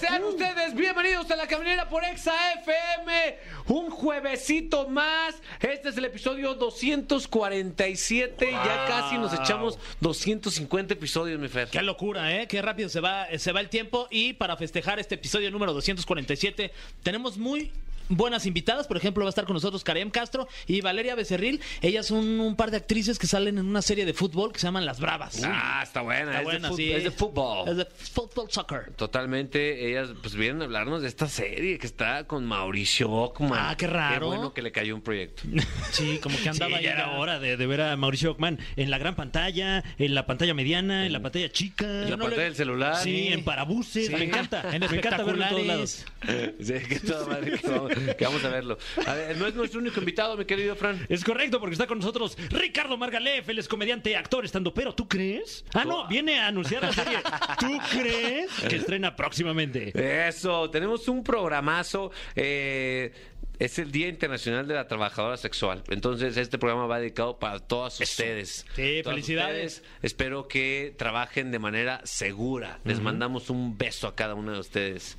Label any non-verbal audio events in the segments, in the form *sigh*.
Sean ustedes bienvenidos a la caminera por Exa FM. Un juevesito más. Este es el episodio 247. Ya casi nos echamos 250 episodios, mi Fer. Qué locura, ¿eh? Qué rápido se va, se va el tiempo. Y para festejar este episodio número 247, tenemos muy buenas invitadas. Por ejemplo, va a estar con nosotros Karem Castro y Valeria Becerril. Ellas son un par de actrices que salen en una serie de fútbol que se llaman Las Bravas. Ah, está buena. Está es, buena, de sí. es de fútbol. Es de fútbol soccer. Totalmente, ellas pues vienen a hablarnos de esta serie que está con Mauricio Ockman. Ah, qué raro. Qué bueno que le cayó un proyecto. *laughs* Sí, como que andaba Sí, ahí ya era hora de, de ver a Mauricio Ockman en la gran pantalla, en la pantalla mediana, en la pantalla chica. En la pantalla del celular. Sí, en parabuses. Sí. Me encanta. *laughs* En me encanta verlo en todos lados. *laughs* Sí, que, toda madre, que *laughs* que vamos a verlo. A ver, no es nuestro único invitado, mi querido Fran. Es correcto, porque está con nosotros Ricardo Margalef, él es comediante, actor, estando, pero ¿tú crees? Ah, no, viene a anunciar la serie. *laughs* ¿Tú crees? Que estrena próximamente. Eso, tenemos un programazo. eh, es el Día Internacional de la Trabajadora Sexual. Entonces, este programa va dedicado para todas ustedes. Sí, Todas felicidades. ustedes. Espero que trabajen de manera segura. Les mandamos un beso a cada uno de ustedes.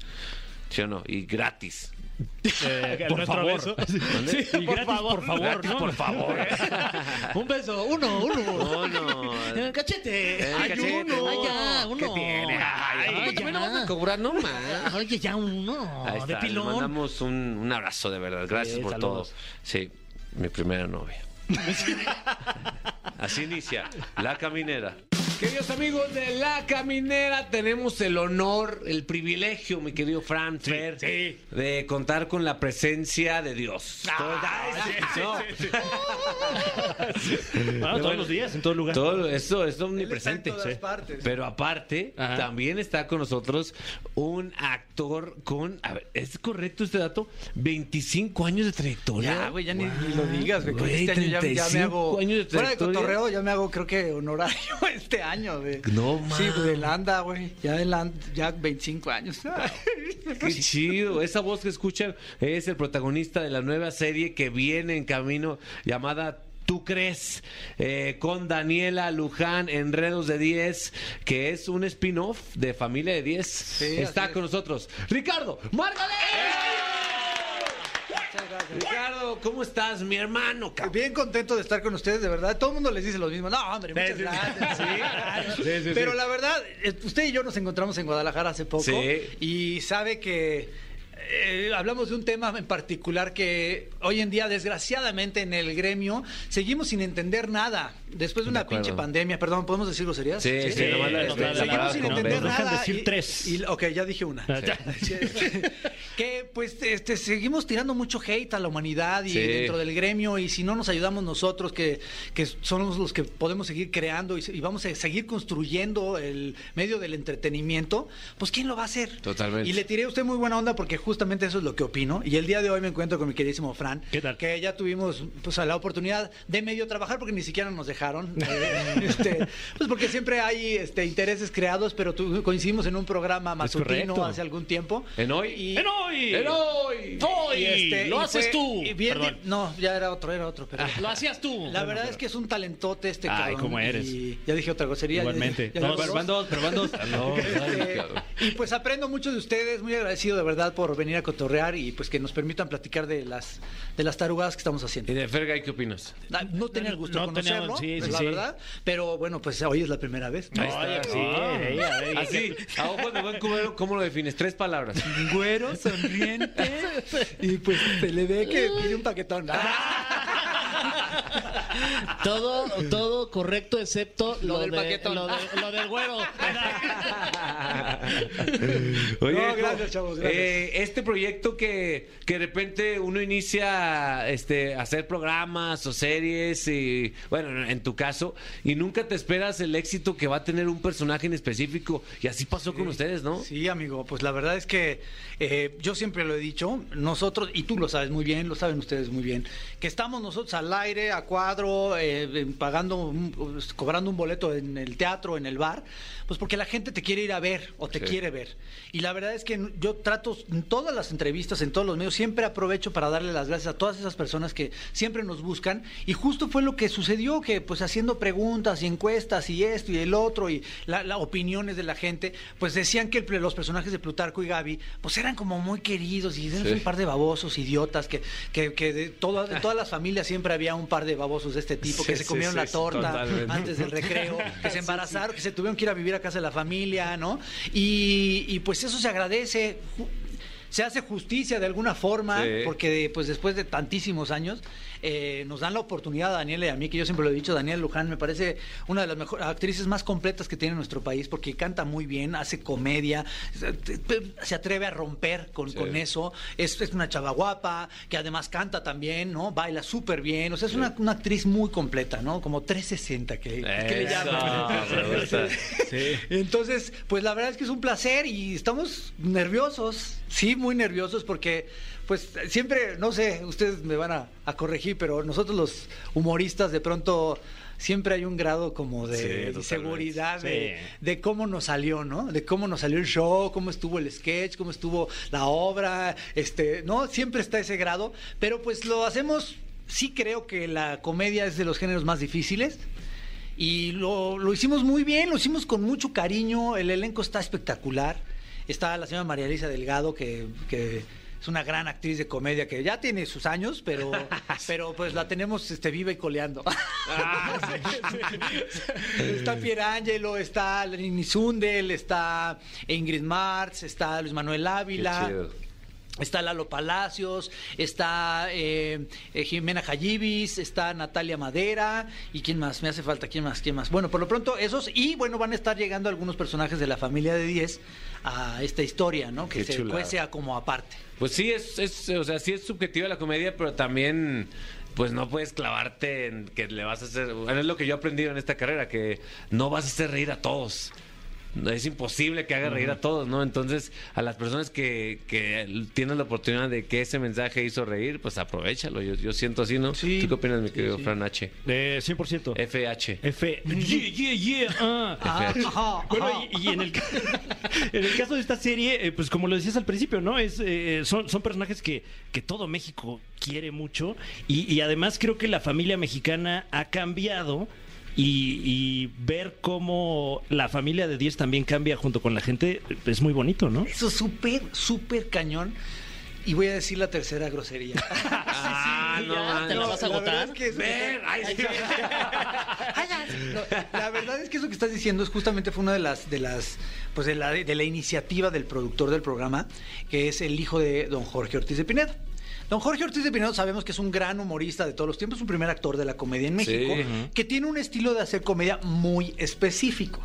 ¿Sí o no? Y gratis. Eh, por nuestro favor. beso. Sí, por gratis, favor. por favor, Gratis, ¿no? por favor. *laughs* Un beso, uno, uno. No, no. En el cachete. En el Ay, cachete, uno. no. Ay, ya, uno. ¿Qué tiene? Ay, ¿a poco Ay, también lo ya. van a cobrar? No, más. Oye, ya uno. Ahí de está, le pilón. mandamos un, un abrazo de verdad. Gracias Sí, por saludos. todo. Sí, mi primera novia. *laughs* Así inicia La Caminera. Queridos amigos de La Caminera, tenemos el honor, el privilegio, mi querido Fran Fer, sí. de contar con la presencia de Dios. *laughs* Bueno, todos los días, en todo lugar. Todo eso es omnipresente. en todas partes. Pero aparte, Ajá. también está con nosotros un actor con, a ver, ¿es correcto este dato? 25 años de trayectoria. Ya, güey, ya ni, ni lo digas, güey. Güey, Este año ya, ya me 35 hago. años de fuera de trayectoria. cotorreo, ya me hago, creo que honorario *laughs* este año, güey. No, Sí, pues del ANDA, güey. Ya del ANDA, ya 25 años. *laughs* Qué chido. Esa voz que escuchan es el protagonista de la nueva serie que viene en camino llamada ¿Tú crees? Eh, con Daniela Luján, Enredos de 10, que es un spin-off de Familia de 10. Está así es. con nosotros Ricardo Margalé. Ricardo, ¿cómo estás, mi hermano? cabrón? Bien contento de estar con ustedes, de verdad. Todo el mundo les dice lo mismo. No, hombre, muchas sí. gracias. *laughs* Sí. Sí. Pero la verdad, eh, usted y yo nos encontramos en Guadalajara hace poco. Sí. Y sabe que. Eh, hablamos de un tema en particular que hoy en día, desgraciadamente, en el gremio seguimos sin entender nada. Después de una pinche pandemia, perdón, ¿podemos decir groserías? Sí, sí, Sí, la- no, la- la- la- Seguimos sin no, entender dejan nada. decir y- tres. y- ok, ya dije una. *laughs* que pues este, seguimos tirando mucho hate a la humanidad y Sí. dentro del gremio y si no nos ayudamos nosotros que, que somos los que podemos seguir creando y, y vamos a seguir construyendo el medio del entretenimiento, pues ¿quién lo va a hacer? Totalmente. Y le tiré a usted muy buena onda porque justamente eso es lo que opino y el día de hoy me encuentro con mi queridísimo Fran, ¿Qué tal? que ya tuvimos pues la oportunidad de medio trabajar porque ni siquiera nos dejaron, *laughs* eh, este, pues porque siempre hay este, intereses creados, pero tu- coincidimos en un programa matutino hace algún tiempo. ¿En hoy? Y- ¡En hoy! ¡En hoy! ¡Hoy! y este, lo y haces fue- tú. y bien- Perdón. no, ya era otro, era otro, pero Lo hacías tú. la verdad es que es un talentote este Ay, cabrón. cómo eres. Y ya dije otra grosería. ya Igualmente. dije- ya No, pero dos. van dos, pero van dos. No, *laughs* Este, y pues aprendo mucho de ustedes, muy agradecido de verdad por venir a cotorrear y pues que nos permitan platicar de las de las tarugadas que estamos haciendo. ¿Y de Fergay qué opinas? Ah, No tenía el gusto No de conocerlo, teníamos- sí, la sí. verdad, pero bueno, pues hoy es la primera vez. Ahí está. Sí, ella. Así, a ojos de buen cubero, ¿cómo lo defines? Tres palabras. Güero, sonriente *laughs* y pues se le ve que *laughs* pide un paquetón. Todo, todo correcto excepto Lo lo, del de- paquetón. Lo, de- lo del güero. *laughs* Oye, No, hijo, gracias, chavos, gracias. eh, este proyecto que, que de repente uno inicia este, a hacer programas o series, y, bueno, en tu caso, y nunca te esperas el éxito que va a tener un personaje en específico. Y así pasó con ustedes, ¿no? Sí, amigo, pues la verdad es que eh, yo siempre lo he dicho, nosotros, y tú lo sabes muy bien, lo saben ustedes muy bien, que estamos nosotros al aire, a cuadro, cuadro, eh, pagando, un- pues, cobrando un boleto en el teatro, en el bar, pues porque la gente te quiere ir a ver o te Sí. quiere ver. Y la verdad es que yo trato en todas las entrevistas, en todos los medios, siempre aprovecho para darle las gracias a todas esas personas que siempre nos buscan. Y justo fue lo que sucedió, que pues haciendo preguntas y encuestas y esto y el otro y las opiniones de la gente, pues decían que el- los personajes de Plutarco y Gaby, pues eran como muy queridos y eran Sí. un par de babosos idiotas que, que, que de, toda- de todas las familias siempre había un par de babosos de este tipo que Sí, se comieron sí, la torta antes del recreo, que se embarazaron, que se tuvieron que ir a vivir a casa de la familia, ¿no? Y, y, pues eso se agradece. Se hace justicia de alguna forma, Sí. porque pues después de tantísimos años eh, nos dan la oportunidad a Daniela y a mí, que yo siempre lo he dicho, Daniela Luján me parece una de las mejores actrices más completas que tiene nuestro país, porque canta muy bien, hace comedia, se- atreve a romper con, Sí. con eso, es, es una chava guapa, que además canta también, ¿no? Baila súper bien, o sea, es una, una actriz muy completa, ¿no? Como 360 que, que le llaman. *laughs* Entonces, pues la verdad es que es un placer y estamos nerviosos, sí, muy nerviosos porque pues siempre, no sé, ustedes me van a, a corregir, pero nosotros los humoristas de pronto siempre hay un grado como de inseguridad de, Sí. de cómo nos salió, ¿no? De cómo nos salió el show, cómo estuvo el sketch, cómo estuvo la obra, este, ¿no? Siempre está ese grado, pero pues lo hacemos, sí creo que la comedia es de los géneros más difíciles. Y lo, lo hicimos muy bien, lo hicimos con mucho cariño, el elenco está espectacular. Está la señora María Elisa Delgado, que, que es una gran actriz de comedia que ya tiene sus años, pero, *laughs* pero pues la tenemos este, viva y coleando. *laughs* está Pierangelo, está Lenny Sundel, está Ingrid Martz, está Luis Manuel Qué Ávila. chido. Está Lalo Palacios, está eh, eh, Jimena Jayibis, está Natalia Madera y quién más, me hace falta, quién más, quién más. Bueno, por lo pronto esos y bueno, van a estar llegando algunos personajes de la familia de 10 a esta historia, ¿no? Que Qué se cuece a como aparte. Pues sí, es, es, o sea, sí es subjetiva la comedia, pero también, pues no puedes clavarte en que le vas a hacer. Bueno, es lo que yo he aprendido en esta carrera, que no vas a hacer reír a todos. Es imposible que haga reír a todos, ¿no? Entonces, a las personas que, que tienen la oportunidad de que ese mensaje hizo reír, pues aprovechalo. Yo, yo siento así, ¿no? Sí. ¿Tú qué opinas, mi Sí, querido sí. Fran H? Eh, 100%. FH. F. Yeah, yeah, yeah. ah. Ah, ajá, Bueno, ajá. y, y en, el, ca- *laughs* en el caso de esta serie, eh, pues como lo decías al principio, ¿no? Es, eh, son, son personajes que, que todo México quiere mucho y, y además creo que la familia mexicana ha cambiado y, y ver cómo la familia de 10 también cambia junto con la gente es muy bonito, ¿no? Eso es súper, súper cañón. Y voy a decir la tercera grosería. *laughs* Ah, no, ya, ¿te la no. vas a La agotar? es que eso- ay, sí. *laughs* No, la verdad es que eso que estás diciendo es justamente fue una de las de las pues de la, de la iniciativa del productor del programa, que es el hijo de don Jorge Ortiz de Pinedo. Don Jorge Ortiz de Pinedo sabemos que es un gran humorista de todos los tiempos, un primer actor de la comedia en México, Sí. Que tiene un estilo de hacer comedia muy específico,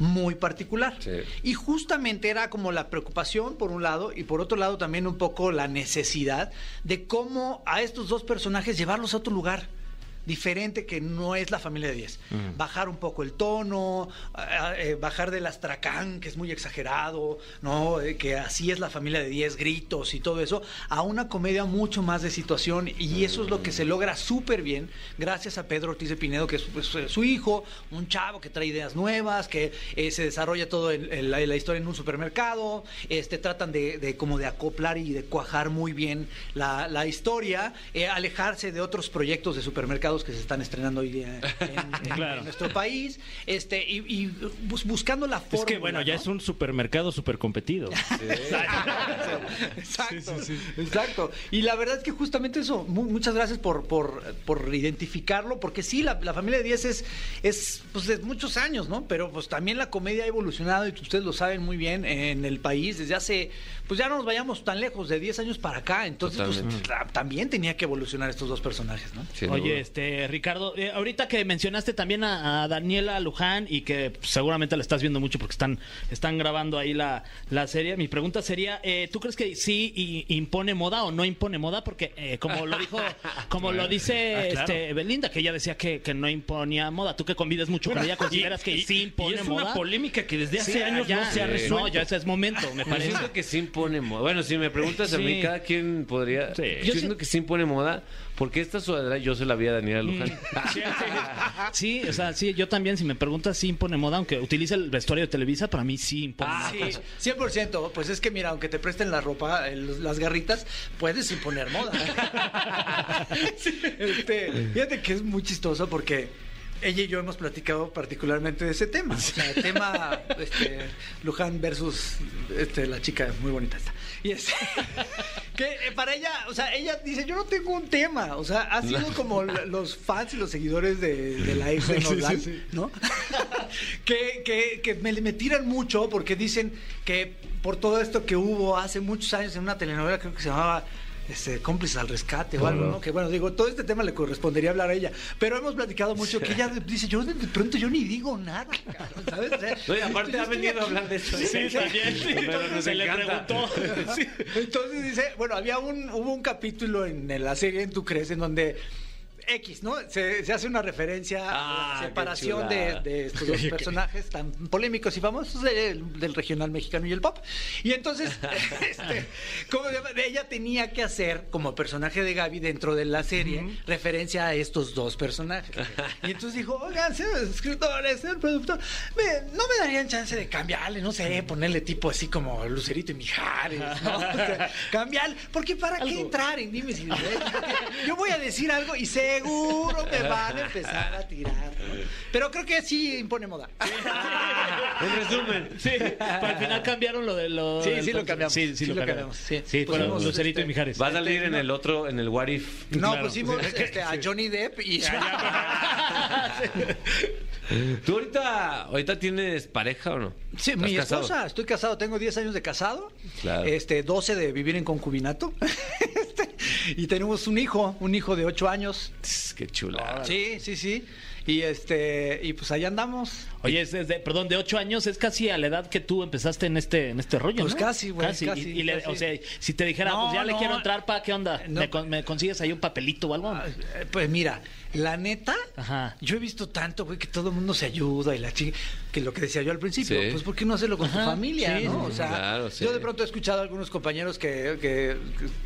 muy particular. Sí. Y justamente era como la preocupación por un lado y por otro lado también un poco la necesidad de cómo a estos dos personajes llevarlos a otro lugar diferente que no es la familia de 10. Bajar un poco el tono, eh, bajar del astracán, que es muy exagerado, ¿no? Eh, que así es la familia de 10, gritos y todo eso, a una comedia mucho más de situación y eso es lo que se logra súper bien gracias a Pedro Ortiz de Pinedo, que es pues, eh, su hijo, un chavo que trae ideas nuevas, que eh, se desarrolla todo el- el- la, la historia en un supermercado, este tratan de, de como de acoplar y de cuajar muy bien la, la historia, alejarse de otros proyectos de supermercados que se están estrenando hoy día en, en- Claro. en nuestro país, este y, y bus- buscando la forma. Es que bueno, ya es un supermercado súper competido. *laughs* Exacto, exacto. Y la verdad es que justamente eso, mu- muchas gracias por, por, por identificarlo, porque sí, la, la familia de 10 es, es pues, de muchos años, ¿no? Pero pues también la comedia ha evolucionado y ustedes lo saben muy bien en el país desde hace, pues ya no nos vayamos tan lejos, de 10 años para acá. Entonces, pues, también tenía que evolucionar estos dos personajes, ¿no? Oye, duda. Este Ricardo, eh, ahorita que mencionaste también a, a Daniela Luján y que seguramente la estás viendo mucho porque están, están grabando ahí la, la serie, mi pregunta sería, eh, ¿tú crees que sí impone moda o no impone moda? Porque eh, como lo dijo, *laughs* como lo dice Ah, claro. este, Belinda, que ella decía que, que no imponía moda, tú que convives mucho con ella, ¿consideras que Y- sí y impone es moda? una polémica que desde hace Sí, años ya, no se ha sí. resuelto. No, ya ese es momento, me Yo parece. siento que sí impone moda. Bueno, si me preguntas a mí, cada quien podría. Sí. Yo Yo siento que sí impone moda porque esta sudadera yo se la vi a Daniela Luján. *laughs* Sí, o sea, sí, yo también, si me preguntas, sí impone moda, aunque utilice el vestuario de Televisa, para mí sí impone Ah, moda. Sí, 100%. Pues es que mira, aunque te presten la ropa, el- las garritas, puedes imponer moda. *laughs* *laughs* Este, fíjate que es muy chistoso porque ella y yo hemos platicado particularmente de ese tema. O sea, el tema este, Luján versus este, la chica muy bonita esta. Y es *laughs* que eh, para ella, o sea, ella dice, yo no tengo un tema. O sea, ha sido como los fans y los seguidores de, de la ex de ¿no? *laughs* que, que, que me, me tiran mucho porque dicen que por todo esto que hubo hace muchos años en una telenovela, creo que se llamaba este, cómplices al rescate o algo, ¿no? Que bueno, digo, todo este tema le correspondería hablar a ella, pero hemos platicado mucho que ella dice, yo de pronto yo ni digo nada, cabrón, ¿sabes? O sea, *laughs* No, y aparte yo ha venido a hablar de eso. Sí, también. Pero nos Se le preguntó. *laughs* Sí. Entonces dice, bueno, había un, hubo un capítulo en, en la serie En Tu Crees en donde X, ¿no? Se, se hace una referencia Ah, a la separación de, estos dos *laughs* personajes tan polémicos y famosos del, del regional mexicano y el pop. Y entonces, *laughs* este, ¿cómo se llama? ella tenía que hacer, como personaje de Gaby dentro de la serie, referencia a estos dos personajes. Y entonces dijo, oigan, señores escritores, señor productor, me- no me darían chance de cambiarle, no sé, ponerle tipo así como Lucerito y Mijares, ¿no? *laughs* O sea, cambiarle, porque ¿para qué entrar en diretes? Porque Yo voy a decir algo y seguro me van a empezar a tirar, ¿no? Pero creo que sí impone moda. En resumen. Sí, al final cambiaron lo de lo. Sí, sí lo cambiamos. Sí, sí, Sí lo lo cambiamos. cambiamos, sí. Sí, fueron Pusimos, Lucerito y este, Mijares. Va a salir en el otro, en el What If. No, Claro. pusimos este, a Johnny Depp y... *laughs* ¿Tú ahorita, ahorita tienes pareja o no? Sí, ¿Estás mi casado? esposa, estoy casado, tengo 10 años de casado, Claro. este 12 de vivir en concubinato *laughs* Este, *laughs* y tenemos un hijo, un hijo de 8 años. Qué chula. Sí, sí, sí. Y este y pues allá andamos. Oye, es desde, perdón, de ocho años, es casi a la edad que tú empezaste en este, en este rollo, Pues ¿no? casi, güey, Casi. casi, Y- y le- casi. O sea, si te dijera, No, pues ya le no. quiero entrar, ¿pa qué onda? No. ¿Me, con- me consigues ahí un papelito o algo? Eh, Pues mira, la neta, Ajá. yo he visto tanto, güey, que todo el mundo se ayuda y la chica, que lo que decía yo al principio, Sí. pues ¿por qué no hacerlo con tu Ajá, familia, sí, no? sí, O sea, claro, sí. yo de pronto he escuchado a algunos compañeros que, que-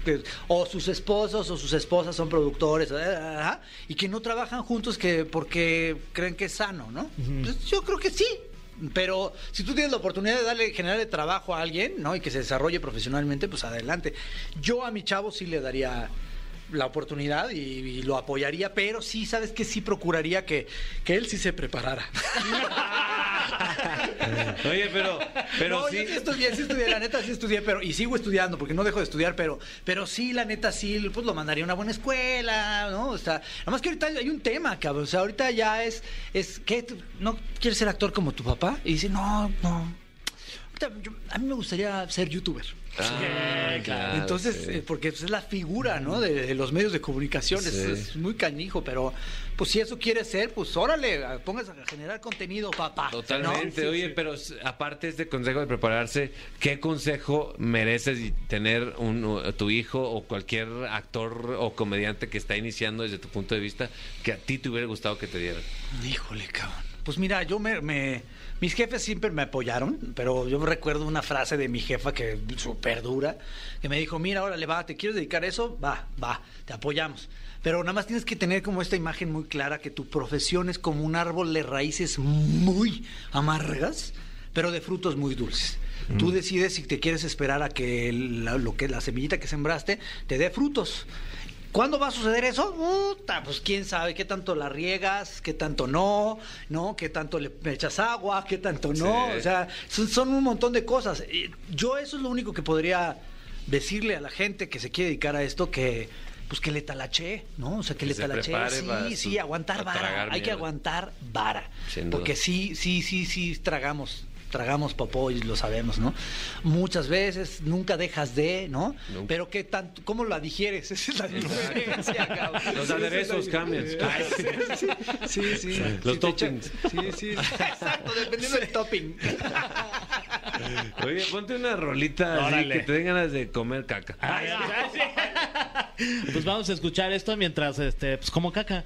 que- que o sus esposos o sus esposas son productores, eh, ajá, y que no trabajan juntos que porque creen que es sano, ¿no? Pues yo creo que sí. Pero si tú tienes la oportunidad de darle, generarle trabajo a alguien, ¿no? Y que se desarrolle profesionalmente, pues adelante. Yo a mi chavo sí le daría la oportunidad y, y lo apoyaría, pero sí, sabes que sí procuraría que, que él sí se preparara. *laughs* Oye, pero, pero no, sí. yo sí estudié, sí estudié, la neta sí estudié, pero y sigo estudiando porque no dejo de estudiar, pero, pero sí, la neta sí, pues lo mandaría a una buena escuela, ¿no? O sea, nada más que ahorita hay un tema, cabrón, o sea, ahorita ya es, es que no quieres ser actor como tu papá y dice, no, no. Yo- a mí me gustaría ser youtuber. Ah, claro, Entonces, sí. eh, porque pues, es la figura, ¿no? De, de los medios de comunicación, es, Sí. es muy canijo, pero pues si eso quiere ser, pues órale, póngase a generar contenido, papá. Totalmente. ¿no? Oye, pero aparte de este consejo de prepararse, ¿qué consejo mereces tener un, tu hijo o cualquier actor o comediante que está iniciando desde tu punto de vista que a ti te hubiera gustado que te dieran? Híjole, cabrón. Pues mira, yo me, me- Mis jefes siempre me apoyaron, pero yo recuerdo una frase de mi jefa que súper dura, que me dijo, mira, órale, va, ¿te quieres dedicar a eso? Va, va, te apoyamos. Pero nada más tienes que tener como esta imagen muy clara que tu profesión es como un árbol de raíces muy amargas, pero de frutos muy dulces. Tú decides si te quieres esperar a que la, lo que la semillita que sembraste te dé frutos. ¿Cuándo va a suceder eso? Puta, pues quién sabe qué tanto la riegas, qué tanto no, ¿no? Qué tanto le echas agua, qué tanto no. Sí. O sea, son, son un montón de cosas. Yo eso es lo único que podría decirle a la gente que se quiere dedicar a esto, que pues que le talache, ¿no? O sea, que, Que le se para Sí, sí, aguantar vara. Hay que aguantar vara. Porque sí, sí, sí, sí, tragamos. Tragamos popó y lo sabemos, ¿no? Muchas veces, nunca dejas de, ¿no? Pero qué tanto, ¿cómo la digieres? *laughs* Esa es la diferencia, cabrón. Los Sí, aderezos cambian. Ay, sí, sí, sí, sí. Los toppings. Sí, sí, *laughs* exacto, dependiendo del topping. *laughs* Oye, ponte una rolita así que te den ganas de comer caca. Ay, ay, sí. Pues vamos a escuchar esto mientras, este, pues como caca.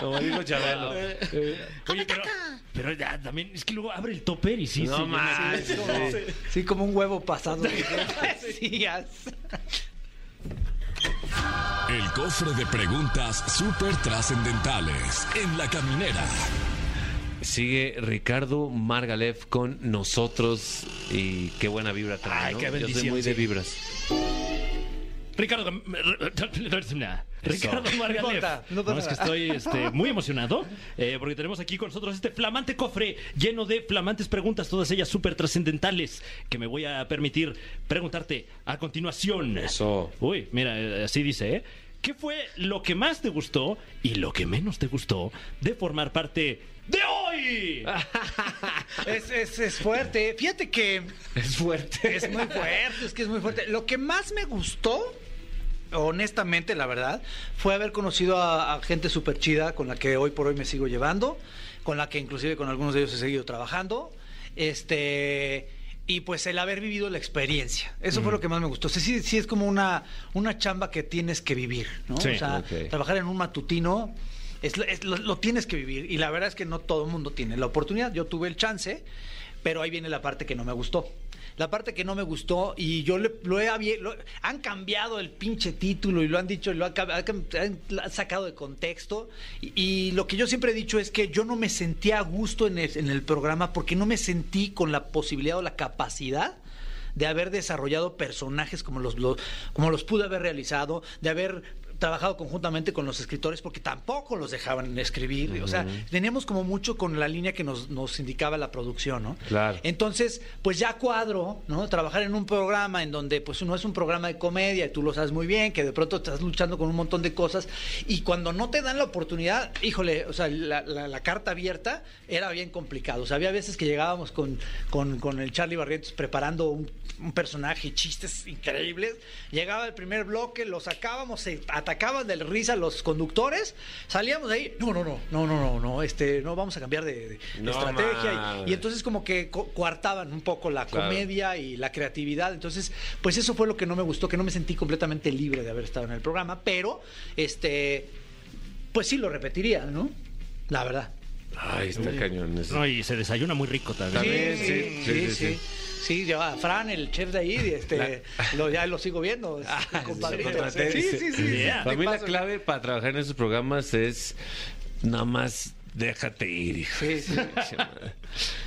Como dijo Chabelo. Oye, pero, pero ya también es que luego abre el topper y sí. No. Sí, como, sí, como un huevo pasado. *laughs* El cofre de preguntas súper trascendentales en la caminera. Sigue Ricardo Margalef con nosotros y qué buena vibra trae. Ay, ¿no? qué Yo soy bendición, muy de sí. vibras. Ricardo, *laughs* Ricardo No Margalef. no pasa es que estoy este, muy emocionado eh, porque tenemos aquí con nosotros este flamante cofre lleno de flamantes preguntas, todas ellas súper trascendentales, que me voy a permitir preguntarte a continuación. Eso. Uy, mira, eh, así dice, ¿eh? ¿Qué fue lo que más te gustó y lo que menos te gustó de formar parte de hoy? *laughs* Es, es, es fuerte. Fíjate que Es fuerte. es muy fuerte, es que es muy fuerte. Lo que más me gustó, honestamente, la verdad, fue haber conocido a, a gente súper chida con la que hoy por hoy me sigo llevando, con la que inclusive con algunos de ellos he seguido trabajando. Este. Y pues el haber vivido la experiencia. Eso fue lo que más me gustó. O sea, sí, sí es como una, una chamba que tienes que vivir, ¿no? Sí, o sea, trabajar en un matutino es, es- lo, lo tienes que vivir. Y la verdad es que no todo el mundo tiene la oportunidad. Yo tuve el chance, pero ahí viene la parte que no me gustó. La parte que no me gustó, y yo le- lo he lo- han cambiado el pinche título y lo han dicho, lo han, han sacado de contexto. Y, lo que yo siempre he dicho es que yo no me sentía a gusto en el, programa porque no me sentí con la posibilidad o la capacidad de haber desarrollado personajes como los- como los pude haber realizado, de haber trabajado conjuntamente con los escritores porque tampoco los dejaban escribir, o sea, teníamos como mucho con la línea que nos, nos indicaba la producción, ¿no? Claro. Entonces, pues ya cuadro, ¿no? Trabajar en un programa en donde pues no es un programa de comedia, y tú lo sabes muy bien, que de pronto estás luchando con un montón de cosas y cuando no te dan la oportunidad, híjole, o sea, la, la- la carta abierta era bien complicado. O sea, había veces que llegábamos con, con, con el Charlie Barrientos preparando un, un personaje chistes increíbles. Llegaba el primer bloque, lo sacábamos, se atacaban de risa los conductores, salíamos de ahí, no, no, no, no, no, no, no, este, no vamos a cambiar de, de No estrategia. Y- entonces como que co- coartaban un poco la Claro. comedia y la creatividad. Entonces, pues eso fue lo que no me gustó, que no me sentí completamente libre de haber estado en el programa, pero este pues sí lo repetiría, ¿no? La verdad. Ay, está cañón. eso. No, y se desayuna muy rico también. También, sí, sí, sí, sí. Sí, yo a Fran, el chef de ahí, este, lo, ya lo sigo viendo. *laughs* compadrito. contraté. sí, sí, sí. sí, Yeah. sí, Para mí la clave para trabajar en esos programas es nada más déjate ir, hijo. Sí, sí. *laughs*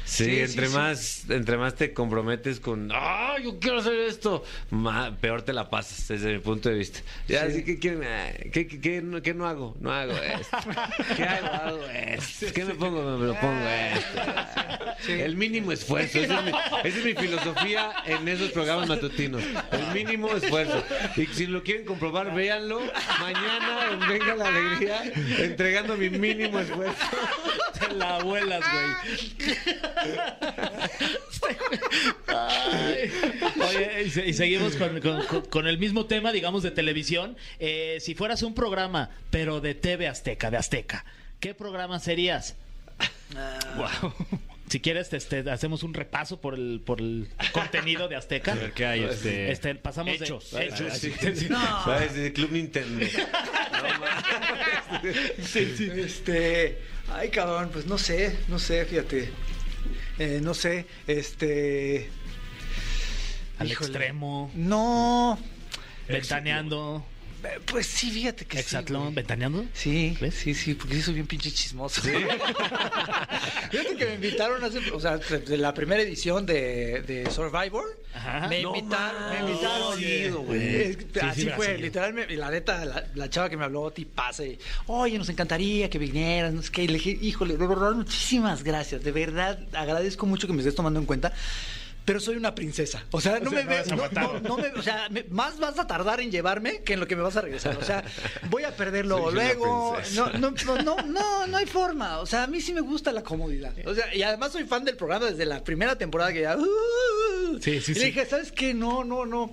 Sí, Sí, entre más entre más te comprometes con, ah, yo quiero hacer esto, peor te la pasas desde mi punto de vista. Ya, así que ah, ¿qué, qué, qué no, qué no hago? No hago esto. ¿Qué hago? Hago esto. ¿Qué me pongo? Me lo pongo esto. El mínimo esfuerzo. Esa es, mi, esa es mi filosofía en esos programas matutinos. El mínimo esfuerzo. Y si lo quieren comprobar, véanlo mañana en Venga la Alegría, entregando mi mínimo esfuerzo. Te la abuelas, güey. Oye, y, se- y seguimos con, con- con- con el mismo tema, digamos, de televisión. Eh, si fueras un programa, pero de TV Azteca, de Azteca, ¿qué programa serías? Wow. Si quieres, este, hacemos un repaso por el, por el contenido de Azteca. *laughs* A ver qué hay. Este, Este, pasamos de- Hechos. de, Hechos. Sí, sí. ¿Sabes? El Club Nintendo. *laughs* Este, ay cabrón, pues no sé, no sé, fíjate. Eh, no sé, este. al híjole. extremo, No, ventaneando, eh, pues sí, fíjate que sí. hexatlón, güey. ventaneando. Sí, ¿Ves? sí, sí, porque sí soy bien pinche chismoso. Me *laughs* invitaron hace, o sea, de la primera edición de, de Survivor. Ajá. Me No invitaron, me mames. invitaron. Güey. es- Sí, así sí, fue, Brasil. literalmente. Y la neta, la, la chava que me habló, tipaza, y, oye, nos encantaría que vinieras, no sé qué. Y le dije, híjole, de verdad, muchísimas gracias. De verdad, agradezco mucho que me estés tomando en cuenta. Pero soy una princesa. O sea, no sea, me no ve- vas a no- matar. no- no me- o sea, me- más vas a tardar en llevarme que en lo que me vas a regresar. O sea, voy a perderlo Soy luego. No, no, no, no, no, hay forma. O sea, a mí sí me gusta la comodidad. O sea, y además soy fan del programa desde la primera temporada que ya. uh, Sí, sí, y sí. dije, ¿sabes qué? No, no, no.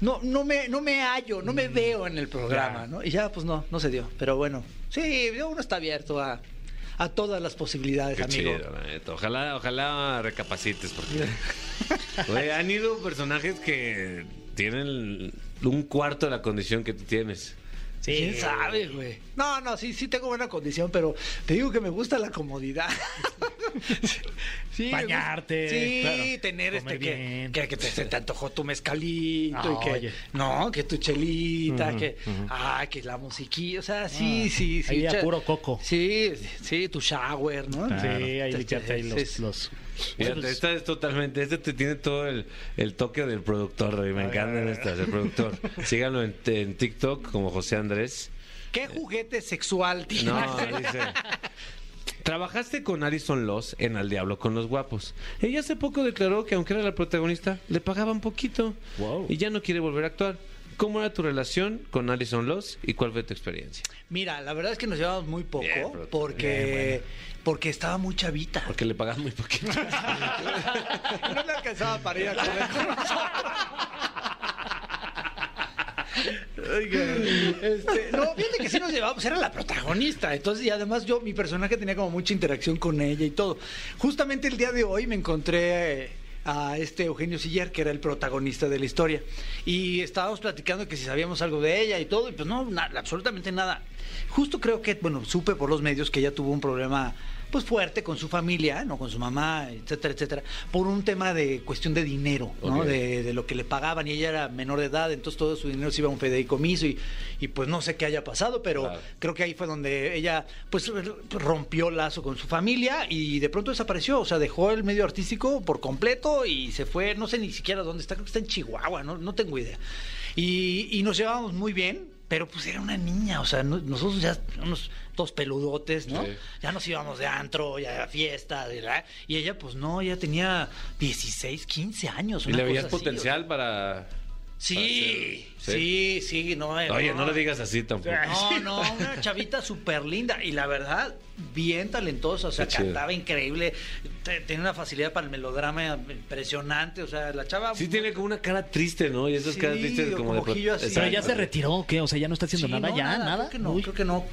No, no me, no me hallo, no Mm. me veo en el programa, ¿no? Y ya, pues no, no se dio. Pero bueno, sí, uno está abierto a, a todas las posibilidades, Qué amigo. chido, la neta. Ojalá, ojalá recapacites porque *laughs* han ido personajes que tienen un cuarto de la condición que tú tienes. ¿Quién sabe, güey? No, no, sí, sí tengo buena condición, pero te digo que me gusta la comodidad. *laughs* Sí, Bañarte, Sí, claro. tener este que, bien. que, que te, se te antojó tu mezcalito Ah, y que oye. no, que tu chelita, que ah, que la musiquilla, o sea, sí, Ah, sí, sí. ahí a cha- puro coco. Sí, sí, tu shower, ¿no? Sí, ahí ahí los, sí. los- Fíjate, esta es totalmente, este te tiene todo el, el toque del productor, y me encantan estas, el productor. *laughs* Síganlo en, en TikTok como José Andrés. ¿Qué juguete sexual tienes? No, dice. Trabajaste con Alison Loss en Al Diablo con los Guapos. Ella hace poco declaró que aunque era la protagonista, le pagaban poquito. Wow. Y ya no quiere volver a actuar. ¿Cómo era tu relación con Alison Loss y cuál fue tu experiencia? Mira, la verdad es que nos llevamos muy poco Bien, pero- porque porque estaba muy chavita. Porque le pagaban muy poquito. *laughs* no le alcanzaba para ir a comer con nosotros. Oigan, *laughs* este, no, fíjate que sí nos llevábamos, era la protagonista. Entonces, y además yo, mi personaje tenía como mucha interacción con ella y todo. Justamente el día de hoy me encontré eh, a este Eugenio Siller, que era el protagonista de la historia. Y estábamos platicando que si sabíamos algo de ella y todo, y pues no, na- absolutamente nada. Justo creo que, bueno, supe por los medios que ella tuvo un problema pues fuerte con su familia, no con su mamá, etcétera, etcétera, por un tema de cuestión de dinero, ¿no? De, de lo que le pagaban y ella era menor de edad, entonces todo su dinero se iba a un fideicomiso y, y pues no sé qué haya pasado, pero Claro. creo que ahí fue donde ella pues rompió lazo con su familia y de pronto desapareció, o sea, dejó el medio artístico por completo y se fue, no sé ni siquiera dónde está, creo que está en Chihuahua, no, no tengo idea. Y, y nos llevábamos muy bien, pero pues era una niña, o sea, no- nosotros ya unos dos peludotes, ¿no? Sí. Ya nos íbamos de antro, ya a fiesta, ¿verdad? y ella pues no, ella tenía 16, 15 años. ¿Y le veías así, potencial para...? Sí, sí, sí, no. eh, Oye, no le digas así tampoco. No, no, una chavita súper linda y la verdad, bien talentosa, o sea, Qué chido. cantaba increíble, te- tiene una facilidad para el melodrama impresionante, o sea, la chava... Sí tiene como una cara triste, ¿no? Y esas Sí, caras tristes como, como de... así. Pero ya se retiró, ¿o qué? O sea, ya no está haciendo Sí, nada, no, ya, nada. Creo que no, Uy. creo que no.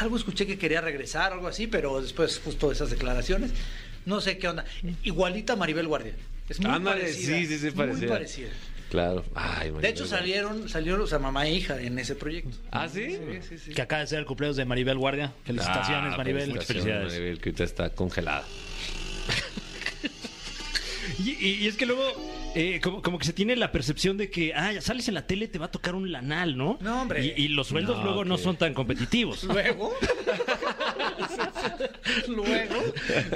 Algo escuché que quería regresar, algo así, pero después justo esas declaraciones, no sé qué onda. Igualita a Maribel Guardia. Es muy Ándale, parecida. sí, sí, sí, Muy parecida. Claro. Ay, De hecho, salieron, salieron, o sea, mamá e hija en ese proyecto. ¿Ah, sí? Sí, sí, sí. Que acaba de ser el cumpleaños de Maribel Guardia. Felicitaciones, Ah, Maribel. felicitaciones, felicidades. Maribel, que ahorita está congelada. *laughs* Y, y- y es que luego, eh, como, como que se tiene la percepción de que, ah, ya sales en la tele, te va a tocar un lanal, ¿no? No, hombre. Y, y los sueldos No, luego no son tan competitivos. *laughs* Luego, *laughs* luego,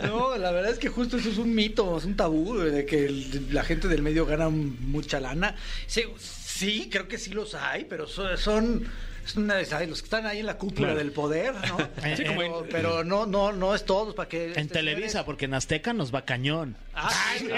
no, la verdad es que justo eso es un mito, es un tabú de que el- la gente del medio gana mucha lana. Sí, sí, creo que sí los hay, pero son, son es una- ¿sabes? los que están ahí en la cúpula Claro. del poder, ¿no? *laughs* Sí, como pero, pero no, no, no es todos para que En este, Televisa, señores- porque en Azteca nos va cañón. Ay,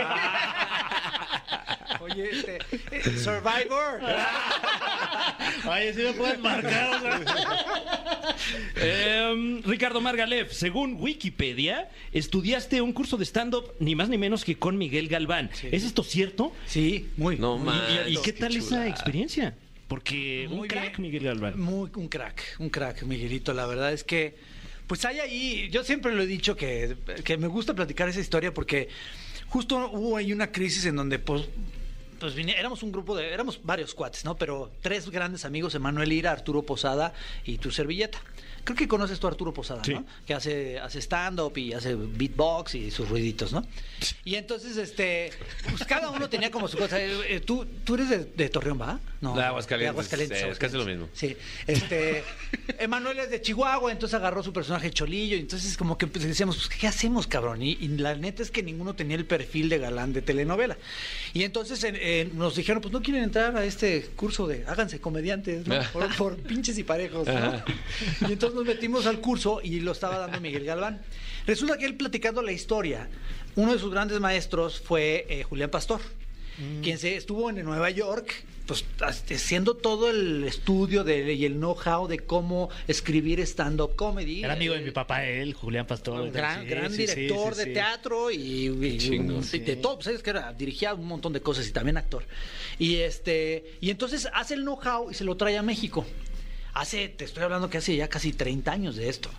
Oye, este, eh, Survivor. *laughs* Ay, sí me pueden marcar. *laughs* Em, Ricardo Margalef, según Wikipedia, estudiaste un curso de stand-up ni más ni menos que con Miguel Galván. Sí. ¿Es esto cierto? Sí, muy. No, muy. ¿Y, qué tal esa experiencia? Porque un Muy crack, bien. Miguel Galván. Muy, un crack, un crack, Miguelito. La verdad es que, pues hay ahí, yo siempre lo he dicho que, que me gusta platicar esa historia porque justo hubo ahí una crisis en donde, pues, pues vine- éramos un grupo de, éramos varios cuates, ¿no? Pero tres grandes amigos, Emanuel Ira, Arturo Posada y tu servilleta. Creo que conoces tú a Arturo Posada, Sí. ¿no? Que hace, hace stand-up y hace beatbox y sus ruiditos, ¿no? Y entonces, este, pues cada uno tenía como su cosa. Eh, eh, ¿Tú, tú eres de, de Torreón, ¿va? No. De Aguascalientes, Aguascalientes, sí, es casi lo Aguascalientes. mismo. Sí, este, Emanuel es de Chihuahua, entonces agarró su personaje Cholillo, y entonces como que pues, decíamos, pues, ¿qué hacemos, cabrón? Y, y la neta es que ninguno tenía el perfil de galán de telenovela. Y entonces eh, eh, nos dijeron, pues no quieren entrar a este curso de háganse comediantes, ¿no? *laughs* Por, por pinches y parejos, ¿no? Y entonces nos metimos al curso y lo estaba dando Miguel Galván. Resulta que él platicando la historia, uno de sus grandes maestros fue eh, Julián Pastor, quien se estuvo en Nueva York, pues haciendo todo el estudio de, y el know-how de cómo escribir stand-up comedy. Era amigo de mi papá, él, Julián Pastor. un gran, Sí, gran sí, director sí, de teatro y, y- Chingo. y de todo, ¿sabes? Que era, dirigía un montón de cosas y también actor. Y este, y entonces hace el know-how y se lo trae a México. Hace, te estoy hablando que hace ya casi 30 años de esto.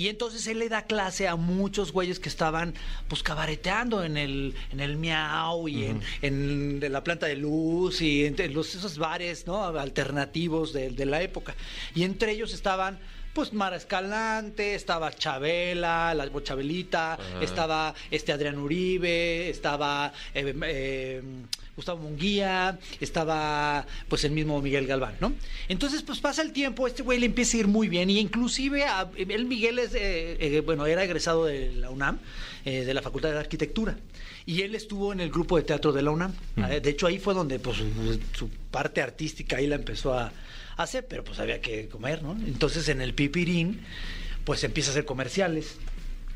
Y entonces él le da clase a muchos güeyes que estaban pues cabareteando en el, en el Miau y en, la planta de luz y en los, esos bares ¿no? alternativos de, de la época. Y entre ellos estaban pues Mara Escalante, estaba Chabela, la Chabelita, estaba este Adrián Uribe, estaba eh, eh, Gustavo Munguía, estaba pues el mismo Miguel Galván, ¿no? Entonces pues pasa el tiempo, este güey le empieza a ir muy bien y inclusive a, el Miguel es, eh, bueno, era egresado de la UNAM, de la Facultad de Arquitectura y él estuvo en el grupo de teatro de la UNAM. De hecho ahí fue donde pues su parte artística ahí la empezó a hacer, pero pues había que comer, ¿no? Entonces en el Pipirín pues empieza a hacer comerciales.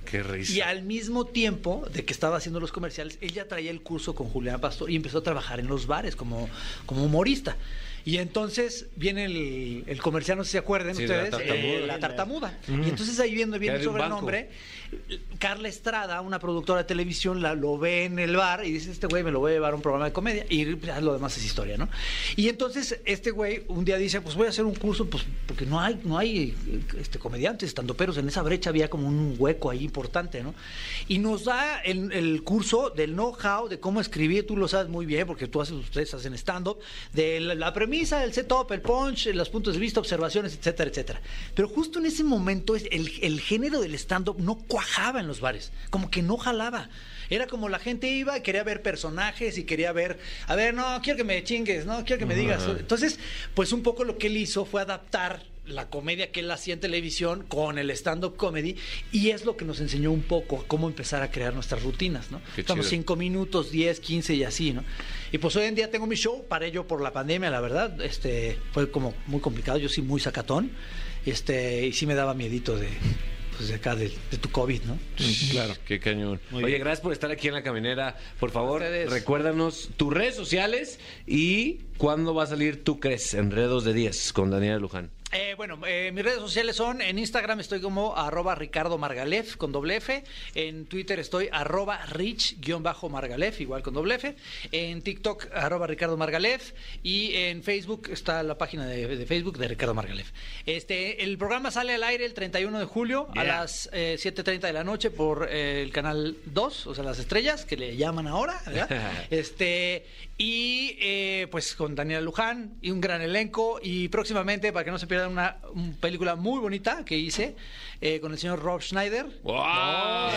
Qué risa. Y al mismo tiempo de que estaba haciendo los comerciales, él ya traía el curso con Julián Pastor y empezó a trabajar en los bares como, como humorista. Y entonces viene el, el comercial, no sé si se acuerdan Sí, de la ustedes, tartamuda. eh, la tartamuda. Y entonces ahí viendo bien el banco. Carla Estrada, una productora de televisión, la, lo ve en el bar y dice, este güey me lo voy a llevar a un programa de comedia y lo demás es historia, ¿no? Y entonces este güey un día dice, pues voy a hacer un curso, pues porque no hay, no hay este, comediantes, en esa brecha había como un hueco ahí importante, ¿no? Y nos da el, curso del know-how de cómo escribir, tú lo sabes muy bien porque tú haces, ustedes hacen stand-up, de la, premisa, el setup, el punch, los puntos de vista, observaciones, etcétera, etcétera. Pero justo en ese momento el, el género del stand-up no cuajaba en los bares, como que no jalaba. Era como la gente iba y quería ver personajes y quería ver, a ver, no, quiero que me chingues, no, quiero que me digas. Entonces, pues un poco lo que él hizo fue adaptar la comedia que él hacía en televisión con el stand-up comedy y es lo que nos enseñó un poco cómo empezar a crear nuestras rutinas, ¿no? Qué Estamos chido. cinco minutos, 10, 15 y así, ¿no? Y pues hoy en día tengo mi show, paré yo por la pandemia, la verdad, este, fue como muy complicado, yo sí muy sacatón, este, y sí me daba miedito de, pues de acá, de, de tu COVID, ¿no? Claro. Qué cañón. Oye, gracias por estar aquí en la caminera. Por favor, Ustedes. recuérdanos tus redes sociales y cuándo va a salir Tú Crees, Enredos de 10 con Daniela Luján. Eh, bueno, eh, mis redes sociales son, en Instagram estoy como arroba Ricardo Margalef con doble F, en Twitter estoy arroba rich-margalef, igual con doble F, en TikTok arroba Ricardo Margalef y en Facebook está la página de, de Facebook de Ricardo Margalef. Este, el programa sale al aire el 31 de julio a las eh, 7.30 de la noche por eh, el canal 2, o sea, las estrellas, que le llaman ahora, ¿verdad? *laughs* este, y eh, pues con Daniela Luján y un gran elenco y próximamente, para que no se pierdan, una, una película muy bonita que hice eh, con el señor Rob Schneider. ¡Wow!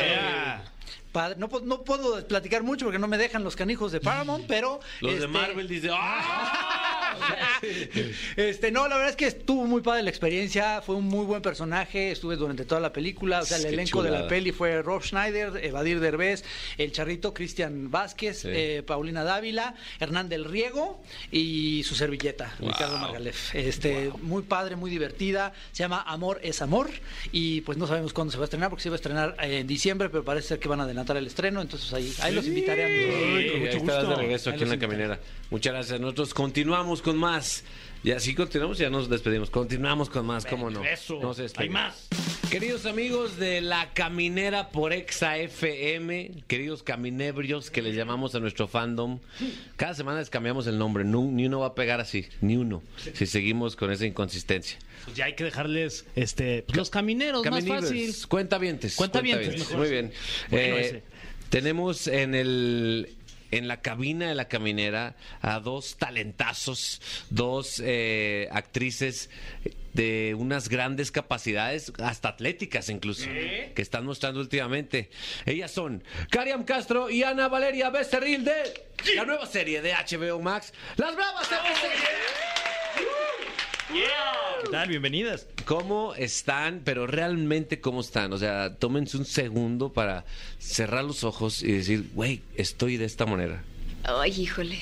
Padre- no, no puedo platicar mucho porque no me dejan los canijos de Paramount, pero... Los de este, Marvel dicen ¡Ah! *laughs* Este, no, la verdad es que estuvo muy padre la experiencia, fue un muy buen personaje, estuve durante toda la película, o sea, el Qué elenco de la peli fue Rob Schneider, Evadir Derbez, el charrito Cristian Vázquez, Sí. eh, Paulina Dávila, Hernán del Riego y su servilleta, Ricardo Margalef. Este, muy padre, muy divertida, se llama Amor es Amor y pues no sabemos cuándo se va a estrenar porque se va a estrenar en diciembre, pero parece ser que van a adelantar el estreno, entonces ahí, ahí los invitaré a mi Ay, con mucho ahí estás de gusto. regreso Ahí aquí en la caminera. Muchas gracias. Nosotros continuamos con más. Y así continuamos, ya nos despedimos. Continuamos con más, ¿cómo no? Eso, No hay más. Queridos amigos de la caminera por Exa FM, queridos caminebrios que les llamamos a nuestro fandom, cada semana les cambiamos el nombre, nu- ni uno va a pegar así, ni uno, si seguimos con esa inconsistencia. Pues ya hay que dejarles este pues, los camineros más fácil. Cuentavientes. Cuentavientes, cuentavientes. mejor. Muy bien. Bueno, Eh, tenemos en el en la cabina de la caminera a dos talentazos, dos eh, actrices de unas grandes capacidades, hasta atléticas incluso, que están mostrando últimamente. Ellas son Cariam Castro y Ana Valeria Becerril de la nueva serie de HBO Max, Las Bravas de Becerril. ¿Qué tal? Bienvenidas. ¿Cómo están? Pero realmente, ¿cómo están? O sea, tómense un segundo para cerrar los ojos y decir, güey, estoy de esta manera. Ay, híjole.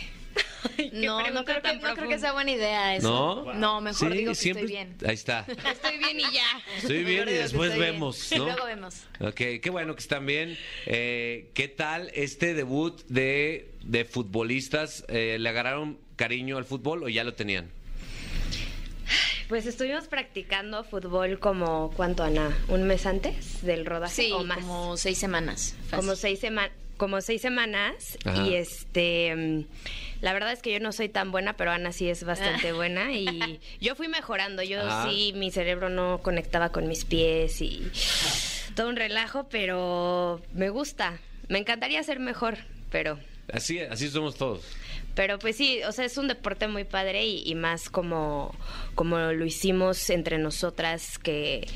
*laughs* no, no creo, que, tan no creo que profunda. sea buena idea eso. ¿No? No, mejor Sí, digo que siempre- estoy bien. Ahí está. Estoy bien y ya. Estoy bien y después estoy bien. vemos, ¿no? Luego vemos. Ok, qué bueno que están bien. Eh, ¿Qué tal este debut de, de futbolistas? Eh, ¿Le agarraron cariño al fútbol o ya lo tenían? *laughs* Pues estuvimos practicando fútbol como, ¿cuánto, Ana? ¿Un mes antes del rodaje Sí, o más? como seis semanas. fácil. Como seis, sema- como seis semanas. Ajá. Y este... mm, La verdad es que yo no soy tan buena, pero Ana sí es bastante *laughs* buena. Y yo fui mejorando. Yo Ah. sí, mi cerebro no conectaba con mis pies y todo un relajo, pero me gusta. Me encantaría ser mejor, pero... Así, así somos todos. Pero pues sí, o sea, es un deporte muy padre y, y más como, como lo hicimos entre nosotras, que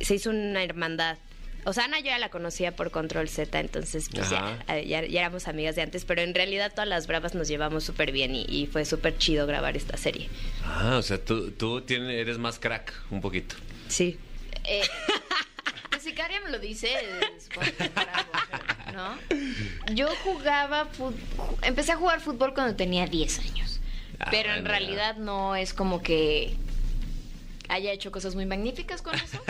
se hizo una hermandad. O sea, Ana yo ya la conocía por Control Z, entonces pues ya, eh, ya, ya éramos amigas de antes, pero en realidad todas las bravas nos llevamos súper bien y, y fue súper chido grabar esta serie. Ah, o sea, tú, tú tienes, eres más crack, un poquito. Sí. *laughs* Eh, *laughs* si Karia me lo dice, es por- por algo, ¿no? Yo jugaba, empecé a jugar fútbol cuando tenía 10 años. Ah, pero en realidad no es como que haya hecho cosas muy magníficas con eso.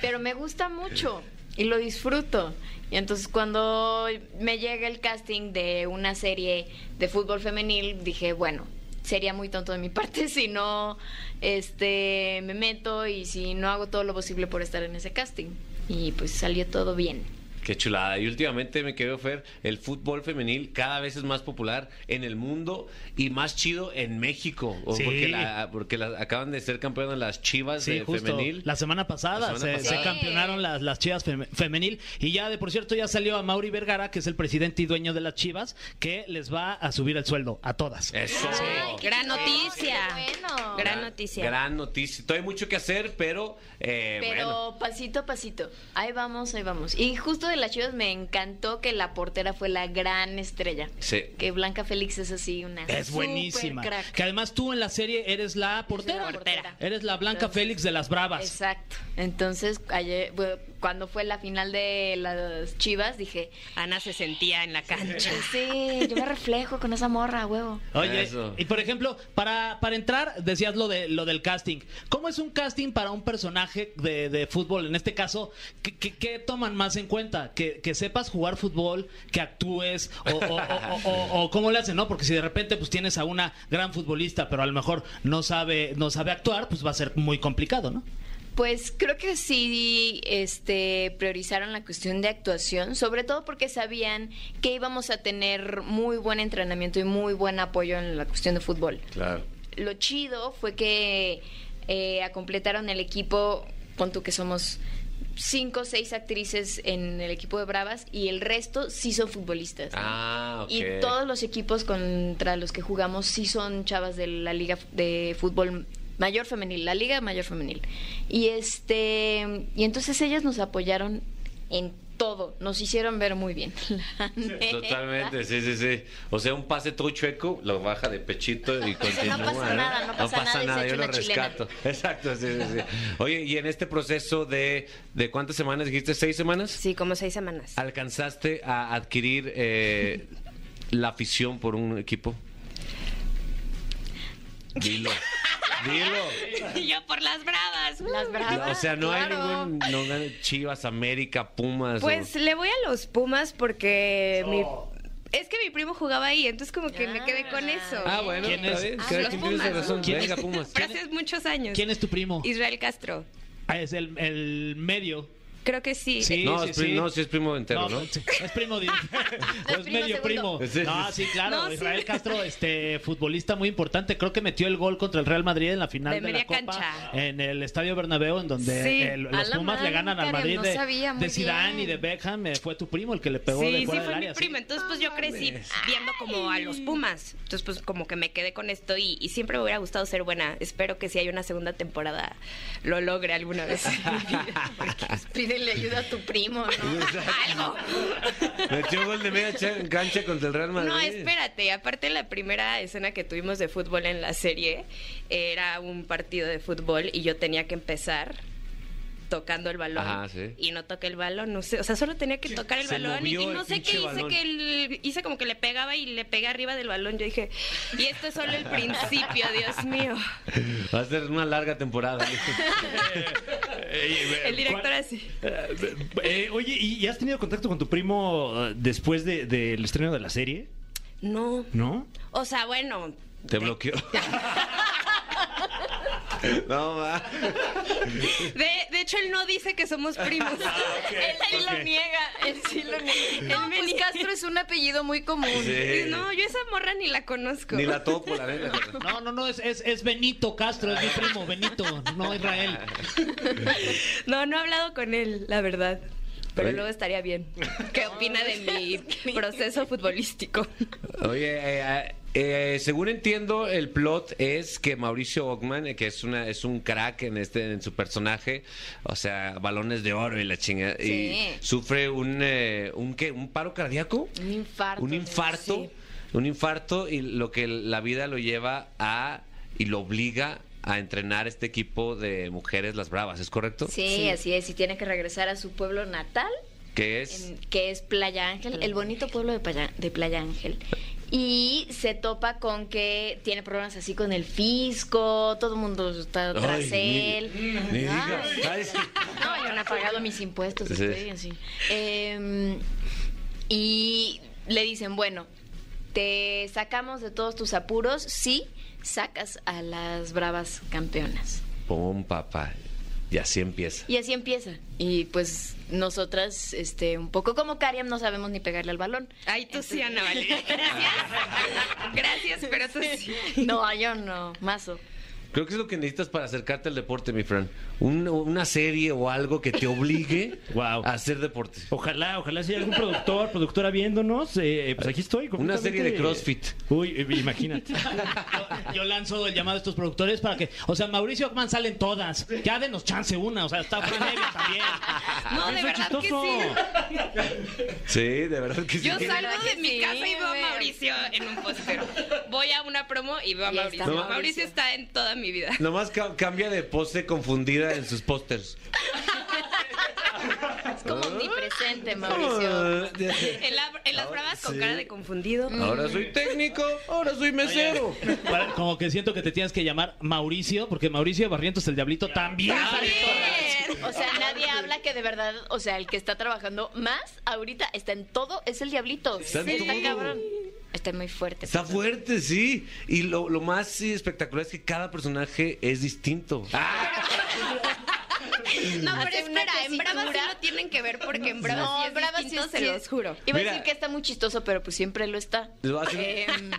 pero me gusta mucho y lo disfruto. Y entonces cuando me llega el casting de una serie de fútbol femenil, dije, bueno, sería muy tonto de mi parte *laughs* si no este me meto y si no hago todo lo posible por estar en ese casting. Y pues salió todo bien. Qué chulada. Y últimamente me quedó Fer, el fútbol femenil cada vez es más popular en el mundo y más chido en México. O Sí. Porque, la- porque la- acaban de ser campeonas las chivas Sí, de justo. femenil. La semana pasada La semana se, pasada. se campeonaron las, las Chivas fem- femenil y ya de por cierto ya salió a Mauri Vergara, que es el presidente y dueño de las Chivas, que les va a subir el sueldo a todas. Eso. Ay, qué Gran noticia. qué bueno. Gran noticia. Gran noticia. Todavía hay mucho que hacer, pero, eh, Pero bueno. pasito a pasito. Ahí vamos, ahí vamos. Y justo de las Chivas me encantó que la portera fue la gran estrella. Sí. Que Blanca Félix es así una Es buenísima. crack. Que además tú en la serie eres la portera. la portera. Eres la Blanca Entonces- Félix de las Bravas. Exacto. Entonces, ayer, cuando fue la final de las Chivas, dije, Ana se sentía en la cancha. *laughs* sí, yo me reflejo con esa morra, huevo. Oye, Eso. y por ejemplo, para, para entrar, decías lo de lo del casting. ¿Cómo es un casting para un personaje de, de fútbol? En este caso, ¿qué, qué- qué toman más en cuenta? ¿Que, que sepas jugar fútbol, que actúes, o, o- o- o- o cómo le hacen, ¿no? Porque si de repente pues tienes a una gran futbolista, pero a lo mejor no sabe, no sabe actuar, pues va a ser muy complicado, ¿no? Pues creo que sí este, priorizaron la cuestión de actuación, sobre todo porque sabían que íbamos a tener muy buen entrenamiento y muy buen apoyo en la cuestión de fútbol. Claro. Lo chido fue que eh, completaron el equipo, tú que somos cinco o seis actrices en el equipo de Bravas y el resto sí son futbolistas. ¿no? Ah, ok. Y todos los equipos contra los que jugamos sí son chavas de la liga de fútbol mayor femenil, la liga mayor femenil. Y este y entonces ellas nos apoyaron en todo, nos hicieron ver muy bien. *laughs* Totalmente, sí, sí, sí. O sea, un pase todo chueco, lo baja de pechito y *laughs* continúa. no pasa nada, no pasa nada, y se yo lo chilena. rescato. *laughs* Exacto, sí, sí, sí. Oye, y en este proceso de, de cuántas semanas dijiste, seis semanas, Sí, como seis semanas. ¿alcanzaste a adquirir eh, la afición por un equipo? Dilo, dilo. *laughs* Yo por las bravas. Las bravas. O sea, no claro. hay ningún no, Chivas, América, Pumas. o- Pues le voy a los Pumas porque mi... Es que mi primo jugaba ahí, entonces como que me quedé con eso. Ah, bueno, ¿Quién es? Ah, los tiene Pumas. razón. ¿Quién Venga? Pumas. Pero hace muchos años. ¿Quién es tu primo? Israel Castro. Ah, es el, el medio. Creo que sí. Sí, No, sí, es, sí. no, sí es primo entero, ¿no? sí, es primo de... *laughs* o es medio segundo. primo. Sí, sí, No, sí. sí, claro. No, sí. Israel Castro, este futbolista muy importante. Creo que metió el gol contra el Real Madrid en la final De de, la Copa cancha. en el Estadio Bernabéu, en donde Sí. el- los Pumas le ganan al Madrid no de, de Zidane bien. y de Beckham. Eh, Fue tu primo el que le pegó Sí, de sí fuera fue del mi primo. sí. Entonces, pues yo crecí viendo como a los Pumas. Entonces, pues como que me quedé con esto y, y siempre me hubiera gustado ser buena. Espero que si hay una segunda temporada lo logre alguna vez. *laughs* *laughs* *laughs* pídele ayuda a tu primo, ¿no? *laughs* Algo. Metió gol de media cha- cancha contra el Real Madrid. No, espérate. Aparte, la primera escena que tuvimos de fútbol en la serie era un partido de fútbol y yo tenía que empezar tocando el balón Ajá, sí. y no toqué el balón, no sé, o sea, solo tenía que tocar el Se balón y, y no sé qué hice balón. que el- hice como que le pegaba y le pegué arriba del balón. Yo dije, y esto es solo el principio, Dios mío. Va a ser una larga temporada. *laughs* El director así. Eh, eh, oye, ¿y has tenido contacto con tu primo eh, después de- del estreno de la serie? No, ¿No? o sea, bueno, Te bloqueó. *laughs* *laughs* no, va. de, de hecho él no dice que somos primos. *laughs* él sí ok. lo niega, él sí lo niega. No, él pues niega. Castro es un apellido muy común. Sí. No, yo esa morra ni la conozco. Ni la topo, la neta. *laughs* No, no, no, es, es, es Benito Castro, es mi primo, Benito, no Israel. No, no he hablado con él, la verdad. Pero Oye. luego estaría bien. ¿Qué opina de mi proceso futbolístico? Oye, eh, eh, según entiendo, el plot es que Mauricio Ockman, eh, que es una es un crack en este en su personaje, o sea, balones de oro y la chinga, y sufre un eh, un qué, un paro cardíaco, Un infarto. un infarto, Sí. un infarto y lo que la vida lo lleva a y lo obliga a entrenar este equipo de mujeres las bravas, ¿es correcto? Sí, así es. Y tiene que regresar a su pueblo natal, Que es en- que es Playa Ángel, el bonito pueblo de Playa, de Playa Ángel. Y se topa con que tiene problemas así con el fisco, todo el mundo está tras Ay, él. ni digas. Ay, sí. No, yo no he pagado mis impuestos, Sí. estoy así. Eh, y le dicen, bueno, te sacamos de todos tus apuros si sacas a las bravas campeonas. Pum, papá. Y así empieza. Y así empieza. Y pues nosotras, este, un poco como Kariam, no sabemos ni pegarle al balón. Ay, tú sí, Ana Valeria. *laughs* Gracias. Gracias, pero tú sí. No, yo no, mazo. Creo que es lo que necesitas para acercarte al deporte, mi Fran. Un- una serie o algo que te obligue *laughs* a hacer deporte. Ojalá, ojalá si hay algún productor, productora viéndonos, eh, pues aquí estoy. Una serie de completamente- CrossFit. Uy, eh, imagínate. *laughs* Yo, yo lanzo el llamado a estos productores para que, o sea, Mauricio Ockman salen todas. Ya denos chance una, o sea, está Fran Evia también. No, de Eso es verdad que chistoso. sí. Sí, de verdad que sí. Yo salgo verdad de que mi sí, casa y veo a güey. Mauricio en un póster. Voy a una promo y veo a Y está Mauricio. Mauricio. Mauricio está en toda mi vida. *laughs* Nomás ca- cambia de pose confundida en sus pósters. Es como omnipresente, Mauricio. En, la- en las bravas con cara de confundido. Ahora soy técnico, ahora soy mesero. Para- Como que siento que te tienes que llamar Mauricio, porque Mauricio Barrientos, el diablito, también. O sea, nadie habla que de verdad, o sea, el que está trabajando más ahorita está en todo, es el diablito. Está Sí, está cabrón. Está muy fuerte. Está fuerte, sí. Y lo, lo más sí, espectacular es que cada personaje es distinto. *laughs* No, Hace pero espera, en bravas sí lo tienen que ver porque en bravas No, sí en es Bravas distinto, sí se los juro. Iba Mira. a decir que está muy chistoso, pero pues siempre lo está. A hacer- Em,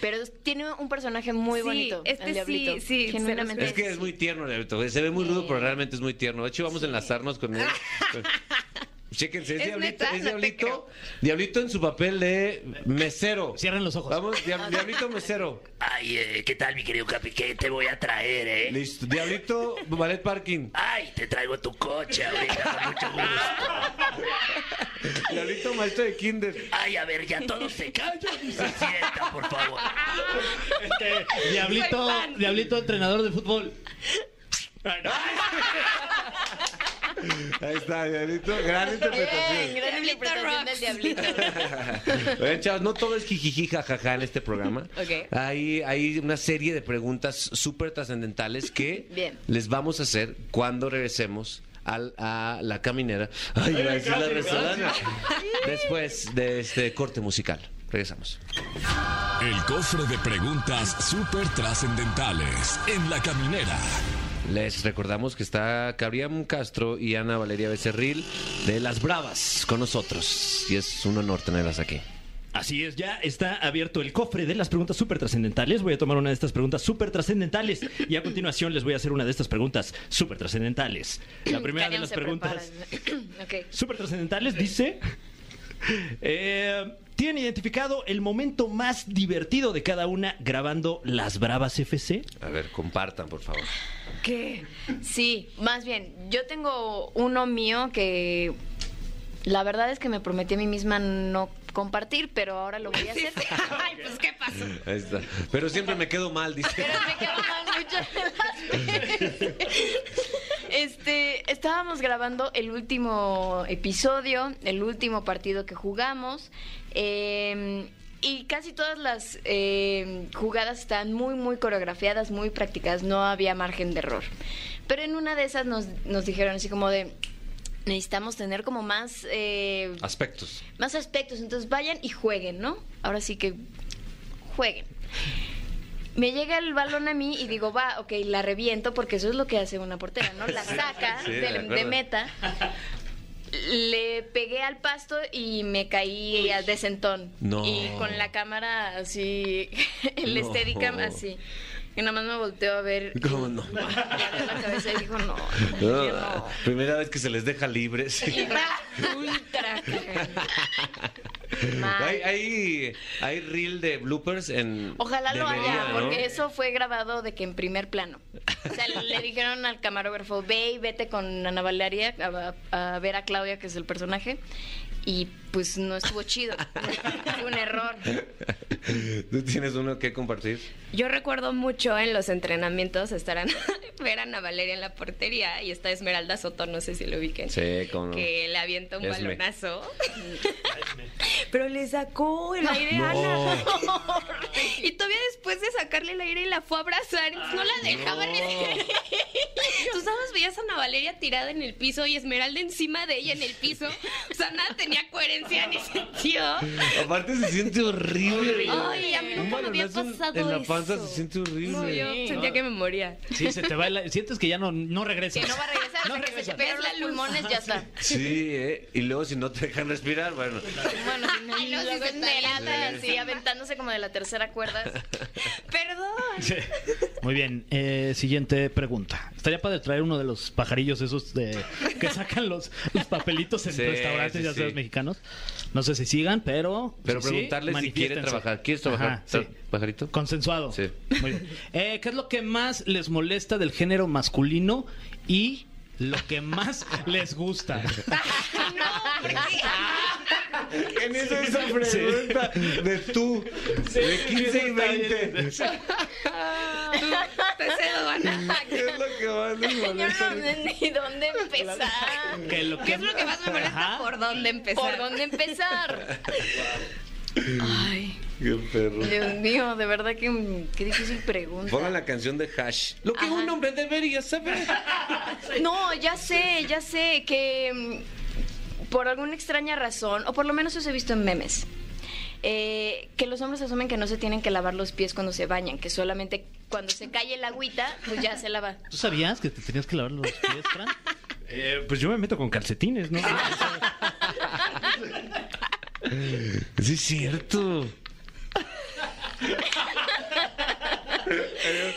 pero tiene un personaje muy Sí, bonito, este el diablito. sí, sí, genuinamente. Es que es muy tierno, Diablito. Se ve muy rudo, pero realmente es muy tierno. De hecho, vamos a enlazarnos con él. *laughs* Chéquense, es, ¿Es Diablito, neta? es No te Diablito, en su papel de mesero. Cierren los ojos. Vamos, Diab- *laughs* Diablito mesero. Ay, eh, ¿qué tal, mi querido Capi? ¿Qué te voy a traer, eh? Listo. Diablito, ballet parking. Ay, te traigo tu coche ahorita, con mucho gusto. *laughs* Diablito maestro de kinder. Ay, a ver, ya todos se callan y se sientan, por favor. Este, diablito, diablito entrenador de fútbol. Ahí está, Diablito. Gran Bien, interpretación. gran Diablito interpretación del diablito. Oigan, *laughs* chavos, no todo es jijiji jajaja en este programa. Ok. Hay, hay una serie de preguntas súper trascendentales que Bien. les vamos a hacer cuando regresemos al- a la caminera. Ay, iba a decir la restaurante. *laughs* Después de este corte musical. Regresamos. El cofre de preguntas súper trascendentales en la caminera. Les recordamos que está Cabriam Castro y Ana Valeria Becerril de Las Bravas con nosotros. Y es un honor tenerlas aquí. Así es, ya está abierto el cofre de las preguntas súper trascendentales. Voy a tomar una de estas preguntas súper trascendentales y a continuación les voy a hacer una de estas preguntas súper trascendentales. La primera de las preguntas prepara. *clears throat* ok. súper trascendentales dice... eh, ¿Tienen identificado el momento más divertido de cada una grabando Las Bravas FC? A ver, compartan, por favor. ¿Qué? Sí, más bien, yo tengo uno mío que la verdad es que me prometí a mí misma no compartir, pero ahora lo voy a hacer. *laughs* Ay, pues, ¿qué pasó? Ahí está. Pero siempre me quedo mal, dice. Pero me quedo mal muchas veces. *laughs* Este, estábamos grabando el último episodio, el último partido que jugamos. eh, y casi todas las eh, jugadas están muy, muy coreografiadas, muy practicadas, no había margen de error. Pero en una de esas nos, nos dijeron así como de, necesitamos tener como más... eh, Aspectos. más aspectos. Entonces vayan y jueguen, ¿no? Ahora sí que jueguen. Me llega el balón a mí y digo, va, ok, la reviento porque eso es lo que hace una portera, ¿no? La saca Sí, de de, de acuerdo. meta. Le pegué al pasto y me caí de sentón. No. Y con la cámara así, *laughs* el No. Steadicam así. Y nada más me volteó a ver. ¿Cómo no? La cabeza y dijo, no, No, yo no. Primera vez que se les deja libres. *laughs* Ultra. *laughs* Hay, hay, hay reel de bloopers en. Ojalá lo haya, ¿no? porque eso fue grabado de que en primer plano. O sea, le dijeron al camarógrafo, ve y vete con Ana Valeria a, a ver a Claudia, que es el personaje. Y pues no estuvo chido. *laughs* Fue un error. ¿Tú tienes uno que compartir? Yo recuerdo mucho en los entrenamientos estar a *laughs* ver a Ana Valeria en la portería y está Esmeralda Soto, no sé si lo ubiquen. Sí, cómo no. Que le avienta un Esme. balonazo. *laughs* Pero le sacó el aire a No. Ana. Y todavía después de sacarle el aire la fue a abrazar. no la dejaban. Tú sabes, veías a Ana Valeria tirada en el piso y Esmeralda encima de ella en el piso. O sea, nada tenía coherencia ni sentido. Aparte se siente horrible. Ay, a mí Un nunca me había balonazo en- pasado En la panza eso. se siente horrible. No, yo sentía que me moría. Sí, se te va el- Sientes que ya no, no regresas. Que no va a regresar No hasta que se regresa. te pegan los pulmones, ya está. *laughs* Sí, ¿eh? Y luego si no te dejan respirar, bueno. Bueno, *laughs* y luego luego se salen. así aventándose como de la tercera cuerda. *laughs* Perdón. Sí. Muy bien, eh, siguiente pregunta. Estaría padre traer uno de los pajarillos esos de que *laughs* sacan los, los papelitos en Sí, restaurantes, sí, ya sabes, sí. mexicanos. No sé si sigan, pero. Pero si sí, preguntarle si quiere manifiéstense. trabajar. ¿Quieres trabajar, Ajá, sí. pajarito? Consensuado. Sí. Muy bien. Eh, ¿Qué es lo que más les molesta del género masculino y lo que más les gusta? *laughs* *laughs* *laughs* ¿Quién hizo esa pregunta? De tú, de 15 y 20. *laughs* Te cedo, Ana. ¿Qué es lo que más les Yo molesta? no sé ni dónde empezar. Lo ¿Qué es lo que más me molesta? Ajá. ¿Por dónde empezar? ¿Por dónde empezar? Ay, Qué perro. Dios mío, de verdad que qué difícil pregunta. Pongan la canción de Hash. Lo que Ajá. un hombre debería saber. No, ya sé, ya sé que por alguna extraña razón, o por lo menos eso he visto en memes, eh, que los hombres asumen que no se tienen que lavar los pies cuando se bañan, que solamente cuando se cae el agüita, pues ya se lava. ¿Tú sabías que te tenías que lavar los pies, Fran? *laughs* Eh, pues yo me meto con calcetines, ¿no? *laughs* Sí, es cierto.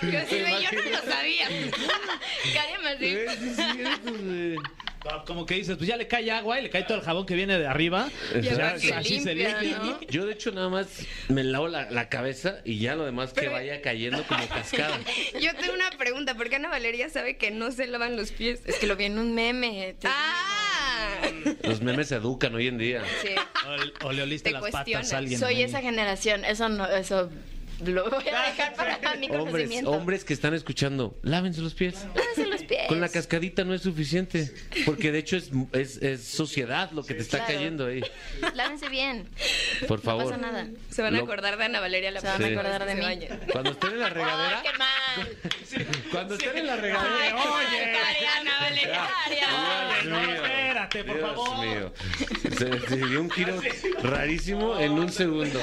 Yo sí, yo no lo sabía. *laughs* Cállame así. Sí, es cierto, Como que dices, pues ya le cae agua y le cae todo el jabón que viene de arriba. Y así se limpia, limpia. ¿no? Yo de hecho nada más me lavo la, la cabeza y ya lo demás que vaya cayendo como *laughs* cascada. Yo tengo una pregunta. ¿Por qué Ana Valeria sabe que no se lavan los pies? Es que lo vi en un meme. ¡Ah! Los memes se educan hoy en día. Sí. O, o le oliste Te las patas a alguien. Soy ahí. esa generación. Eso no, eso lo voy a dejar para mi Hombres, conocimiento. hombres que están escuchando, lávense los pies. Lávense los pies. Con la cascadita no es suficiente, porque de hecho es, es, es sociedad lo que te está claro. cayendo ahí. Lávense bien. Por No favor. pasa nada. Se van a acordar de Ana Valeria la Se van a acordar de mí. Cuando estén en la ¡Ay, regadera, qué mal! cuando estén en la regadera, oye. Ay, Ana Valeria. Oye, no, espérate, por Dios favor. mío. Se, se dio un giro rarísimo en un segundo.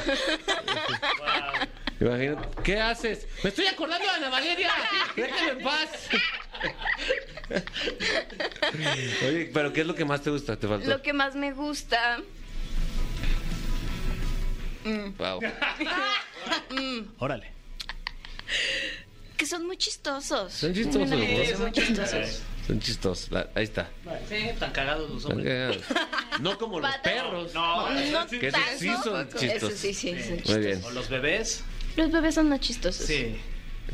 Imagínate. ¿Qué haces? Me estoy acordando de Ana Valeria. Déjame en paz. Oye, pero ¿qué es lo que más te gusta? Te faltó. Lo que más me gusta. Wow. *laughs* Órale. Que son muy chistosos. Son chistosos, Son ¿no? chistosos. Son chistosos. La- ahí está. Sí, tan cagados los Están hombres. cagados. No como los perros. No, No Que esos sí son chistosos. Eso sí, sí, sí. Muy bien. O los bebés. Los bebés son más chistosos. Sí.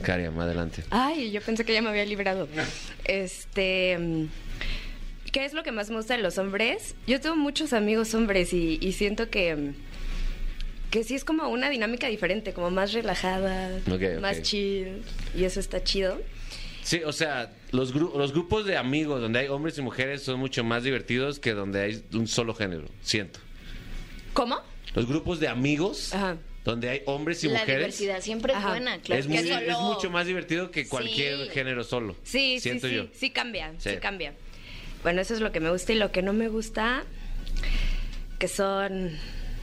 Cariam, adelante. Ay, yo pensé que ya me había librado. Este. mm, ¿Qué es lo que más me gusta de los hombres? Yo tengo muchos amigos hombres y, y siento que. mm, Que sí es como una dinámica diferente, como más relajada, más chill. Y eso está chido. Sí, o sea, los, gru- los grupos de amigos donde hay hombres y mujeres son mucho más divertidos que donde hay un solo género, siento. ¿Cómo? Los grupos de amigos Ajá. Donde hay hombres y La mujeres diversidad siempre es Ajá. buena, claro. es, que muy- solo- es mucho más divertido que cualquier Sí. género solo. Sí, sí, siento sí. yo. Sí cambia, sí. Sí. cambia. Bueno, eso es lo que me gusta y lo que no me gusta, que son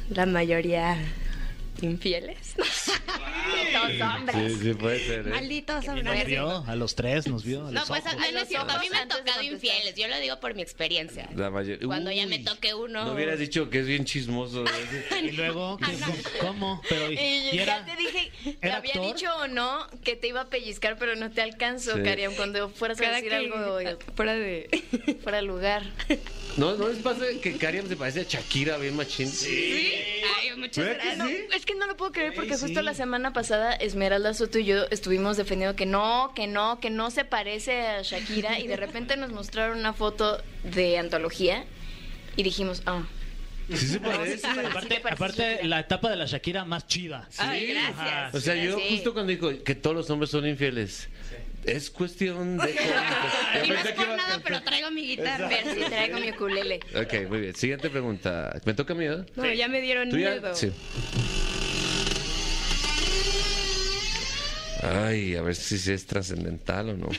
la mayoría infieles. *laughs* Malditos hombres. Sí, sí, puede ser. ¿eh? Malditos Y nos hombres. vio a los tres, nos vio. a No, los pues ojos. a, no es cierto, a mí me han tocado infieles. Yo lo digo por mi experiencia. La mayor- Cuando ya me toque uno. No hubieras dicho que es bien chismoso. *laughs* Y luego, ¿qué- ¿cómo? Pero, y, Y y era, ya te dije, ¿te ¿era había actor? dicho o no que te iba a pellizcar, pero no te alcanzo, Sí. Kariam, cuando fueras a decir que- algo fuera de. *laughs* fuera de lugar. ¿No, ¿No les pasa que Kariam se parece a Shakira bien machín? ¿Sí? Ay, muchas ¿Verdad que gracias. No, es que no lo puedo creer porque justo la semana pasada Esmeralda Soto y yo estuvimos defendiendo que no, que no, que no se parece a Shakira y de repente nos mostraron una foto de antología y dijimos, ah, Sí se parece. aparte, aparte la etapa de la Shakira más chida. Ay, gracias. O sea, yo Sí. justo cuando dijo que todos los hombres son infieles, es cuestión de... Y no es por nada, pero traigo mi guitarra. ver si traigo mi ukulele. Ok, muy bien. Siguiente pregunta. ¿Me toca a mí, ¿verdad? No, ya me dieron miedo. Sí. Ay, a ver si sí es trascendental o no.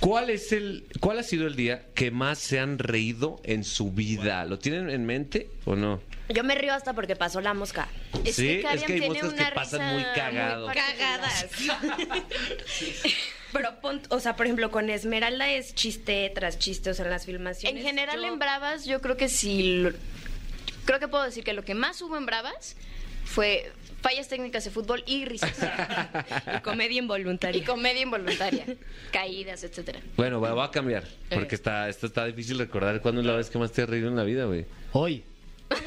¿Cuál es el, cuál ha sido el día que más se han reído en su vida? ¿Lo tienen en mente o no? Yo me río hasta porque pasó la mosca. Es Sí, que es que hay tiene moscas que una pasan muy cagado. Cagadas. *laughs* Pero, pon- o sea, por ejemplo, con Esmeralda es chiste tras chiste, o sea, en las filmaciones. En general yo- en Bravas yo creo que sí, lo- creo que puedo decir que lo que más hubo en Bravas fue fallas técnicas de fútbol y risas. *laughs* Y comedia involuntaria. y comedia involuntaria, caídas, etcétera. Bueno, va, va a cambiar. Porque Eh. está, esto está difícil recordar cuándo es la vez que más te has reído en la vida, güey. Hoy,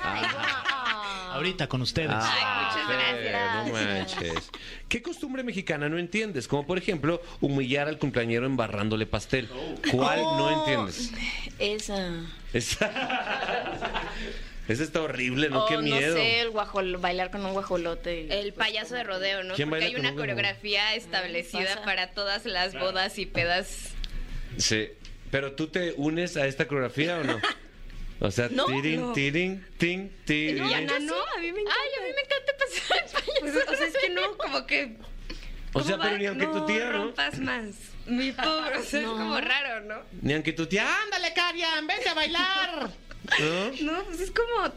Ah. ahorita con ustedes. muchas Fer, No gracias. manches. ¿Qué costumbre mexicana no entiendes? Como por ejemplo, humillar al cumpleañero embarrándole pastel. ¿Cuál no Oh, entiendes? Esa. Esa... *laughs* Esa está horrible, ¿no? O, Qué miedo. Oh, No sé, el guajol, bailar con un guajolote. y- El payaso de rodeo, ¿no? ¿Quién Porque baila hay con una un coreografía establecida Pasa. para todas las bodas y pedas. Sí. ¿Pero tú te unes a esta coreografía o no? *laughs* O sea, No, tirin, no. tirin, tin, tirin. Y Ana, no, a mí me encanta. Ay, a mí me encanta pasar el payaso. Pues, o sea, es que no, como que. O sea, ¿cómo pero va? ni aunque tu tía, ¿no? rompas más. Mi pobre, o sea, *laughs* No. es como raro, ¿no? Ni aunque tu tía, ándale, Karian, vente a bailar. *laughs* ¿No? No, pues es como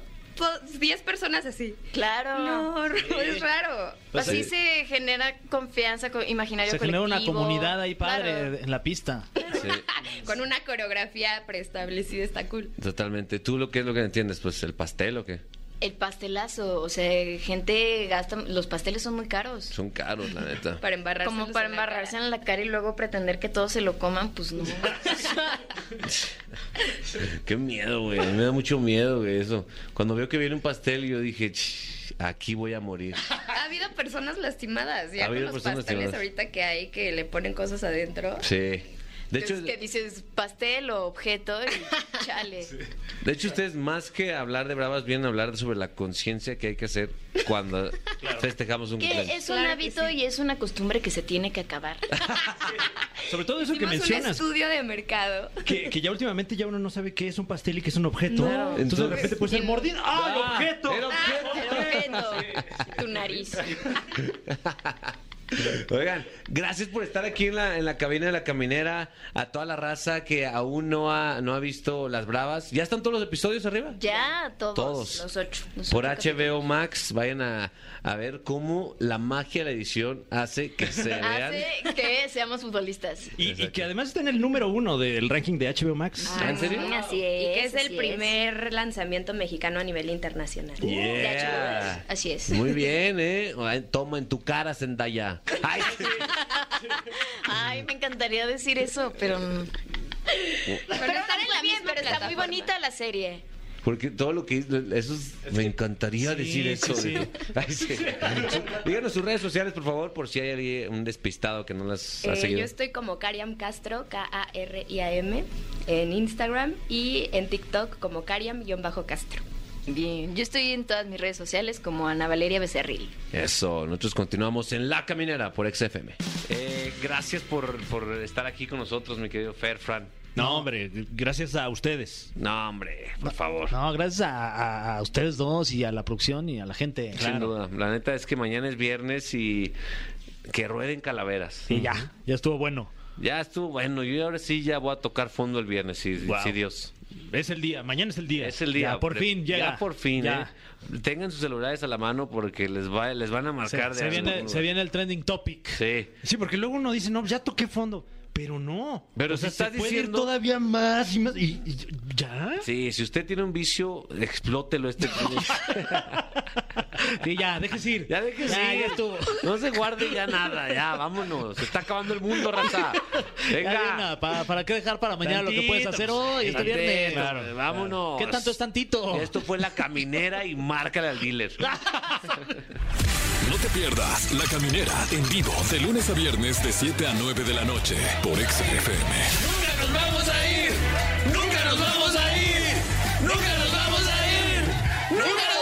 10 personas así. Claro. No, es raro. Pues Así sí. se genera confianza co- imaginario Se genera una comunidad ahí padre Claro. en la pista. Sí, *laughs* Con una coreografía preestablecida está cool. totalmente. ¿Tú lo que es lo que entiendes? Pues el pastel o qué? El pastelazo, o sea, gente gasta, los pasteles son muy caros. Son caros, la neta. *laughs* Para embarrarse. Como para embarrarse en la cara y luego pretender que todos se lo coman, pues no. *laughs* Qué miedo, güey. Me da mucho miedo, güey, eso. Cuando veo que viene un pastel, yo dije, "Ch, aquí voy a morir. Ha habido personas lastimadas. Ya Ha con habido los personas pasteles lastimadas. ahorita que hay que le ponen cosas adentro. Sí. De hecho, es que dices pastel o objeto y *laughs* chale. de hecho, ustedes más que hablar de bravas, vienen a hablar sobre la conciencia que hay que hacer cuando *laughs* festejamos un Que cumpleaños. es un Claro que hábito y es una costumbre que se tiene que acabar. *laughs* Sobre todo eso que Hicimos un mencionas. estudio de mercado. Que, que ya últimamente ya uno no sabe qué es un pastel y qué es un objeto. No. Entonces, de repente puede ser mordido. ¡Ah, el Ah, objeto! el objeto. El objeto, tu nariz. *laughs* Oigan, gracias por estar aquí en la, en la cabina de la caminera. A toda la raza que aún no ha, no ha visto Las Bravas. ¿Ya están todos los episodios arriba? Ya, todos. Todos. Los ocho. los Por ocho HBO Max, vayan a, a ver cómo la magia de la edición hace que se *laughs* vean. Hace que seamos futbolistas. Y, que además está en el número uno del ranking de HBO Max. Ah, ¿en serio? sí, Así es. Y que es el primer lanzamiento mexicano a nivel internacional. De Yeah. HBO, así es. Muy *laughs* bien, ¿eh? Toma en tu cara, Zendaya. Ay, Ay, me encantaría decir eso, pero. Pero, Pero en la bien, misma pero está muy bonita la serie. porque todo lo que eso es- me encantaría Sí, decir eso. sí, sí. Ay, sí. *laughs* Díganos sus redes sociales, por favor, por si hay alguien- un despistado que no las ha Eh, seguido. yo estoy como Kariam Castro, K-A-R-I-A-M, en Instagram y en TikTok como Kariam-Castro. Bien, yo estoy en todas mis redes sociales como Ana Valeria Becerril. Eso, nosotros continuamos en La Caminera por XFM. Eh, gracias por, por estar aquí con nosotros, mi querido Fer, Fran. No, hombre, gracias a ustedes. No, hombre, por favor. No, gracias a, a- a ustedes dos y a la producción y a la gente. Sin duda. La neta es que mañana es viernes y que rueden calaveras. Y ya, ya estuvo bueno. Ya estuvo bueno. Yo ahora sí ya voy a tocar fondo el viernes, si, Wow. si Dios. Es el día, mañana es el día. Es el día. Ya, por fin llega. Ya por fin, Ya. ¿eh? Tengan sus celulares a la mano porque les va, les van a Se, marcar se de viene, algo. se viene el trending topic. Sí. Sí, porque luego uno dice, no, ya toqué fondo. Pero no. Pero o si sea, estás se puede ir diciendo- todavía más y más. Y, y- ¿Ya? Sí, si usted tiene un vicio, explótelo este. *laughs* Sí, ya, déjese ir. Ya déjese Ya, ir. ya estuvo. No se guarde ya nada, ya, vámonos. Se está acabando el mundo, raza. Ya, Venga. ¿para, ¿para qué dejar para mañana lo que puedes hacer hoy, este Tantito, viernes? claro, vámonos. ¿Qué tanto es tantito? Esto fue la caminera y márcale al dealer. No te pierdas La Caminera en vivo de lunes a viernes de 7 a 9 de la noche por XFM. Nunca nos vamos a ir. Nunca nos vamos a ir. Nunca nos vamos a ir. Nunca nos vamos a ir!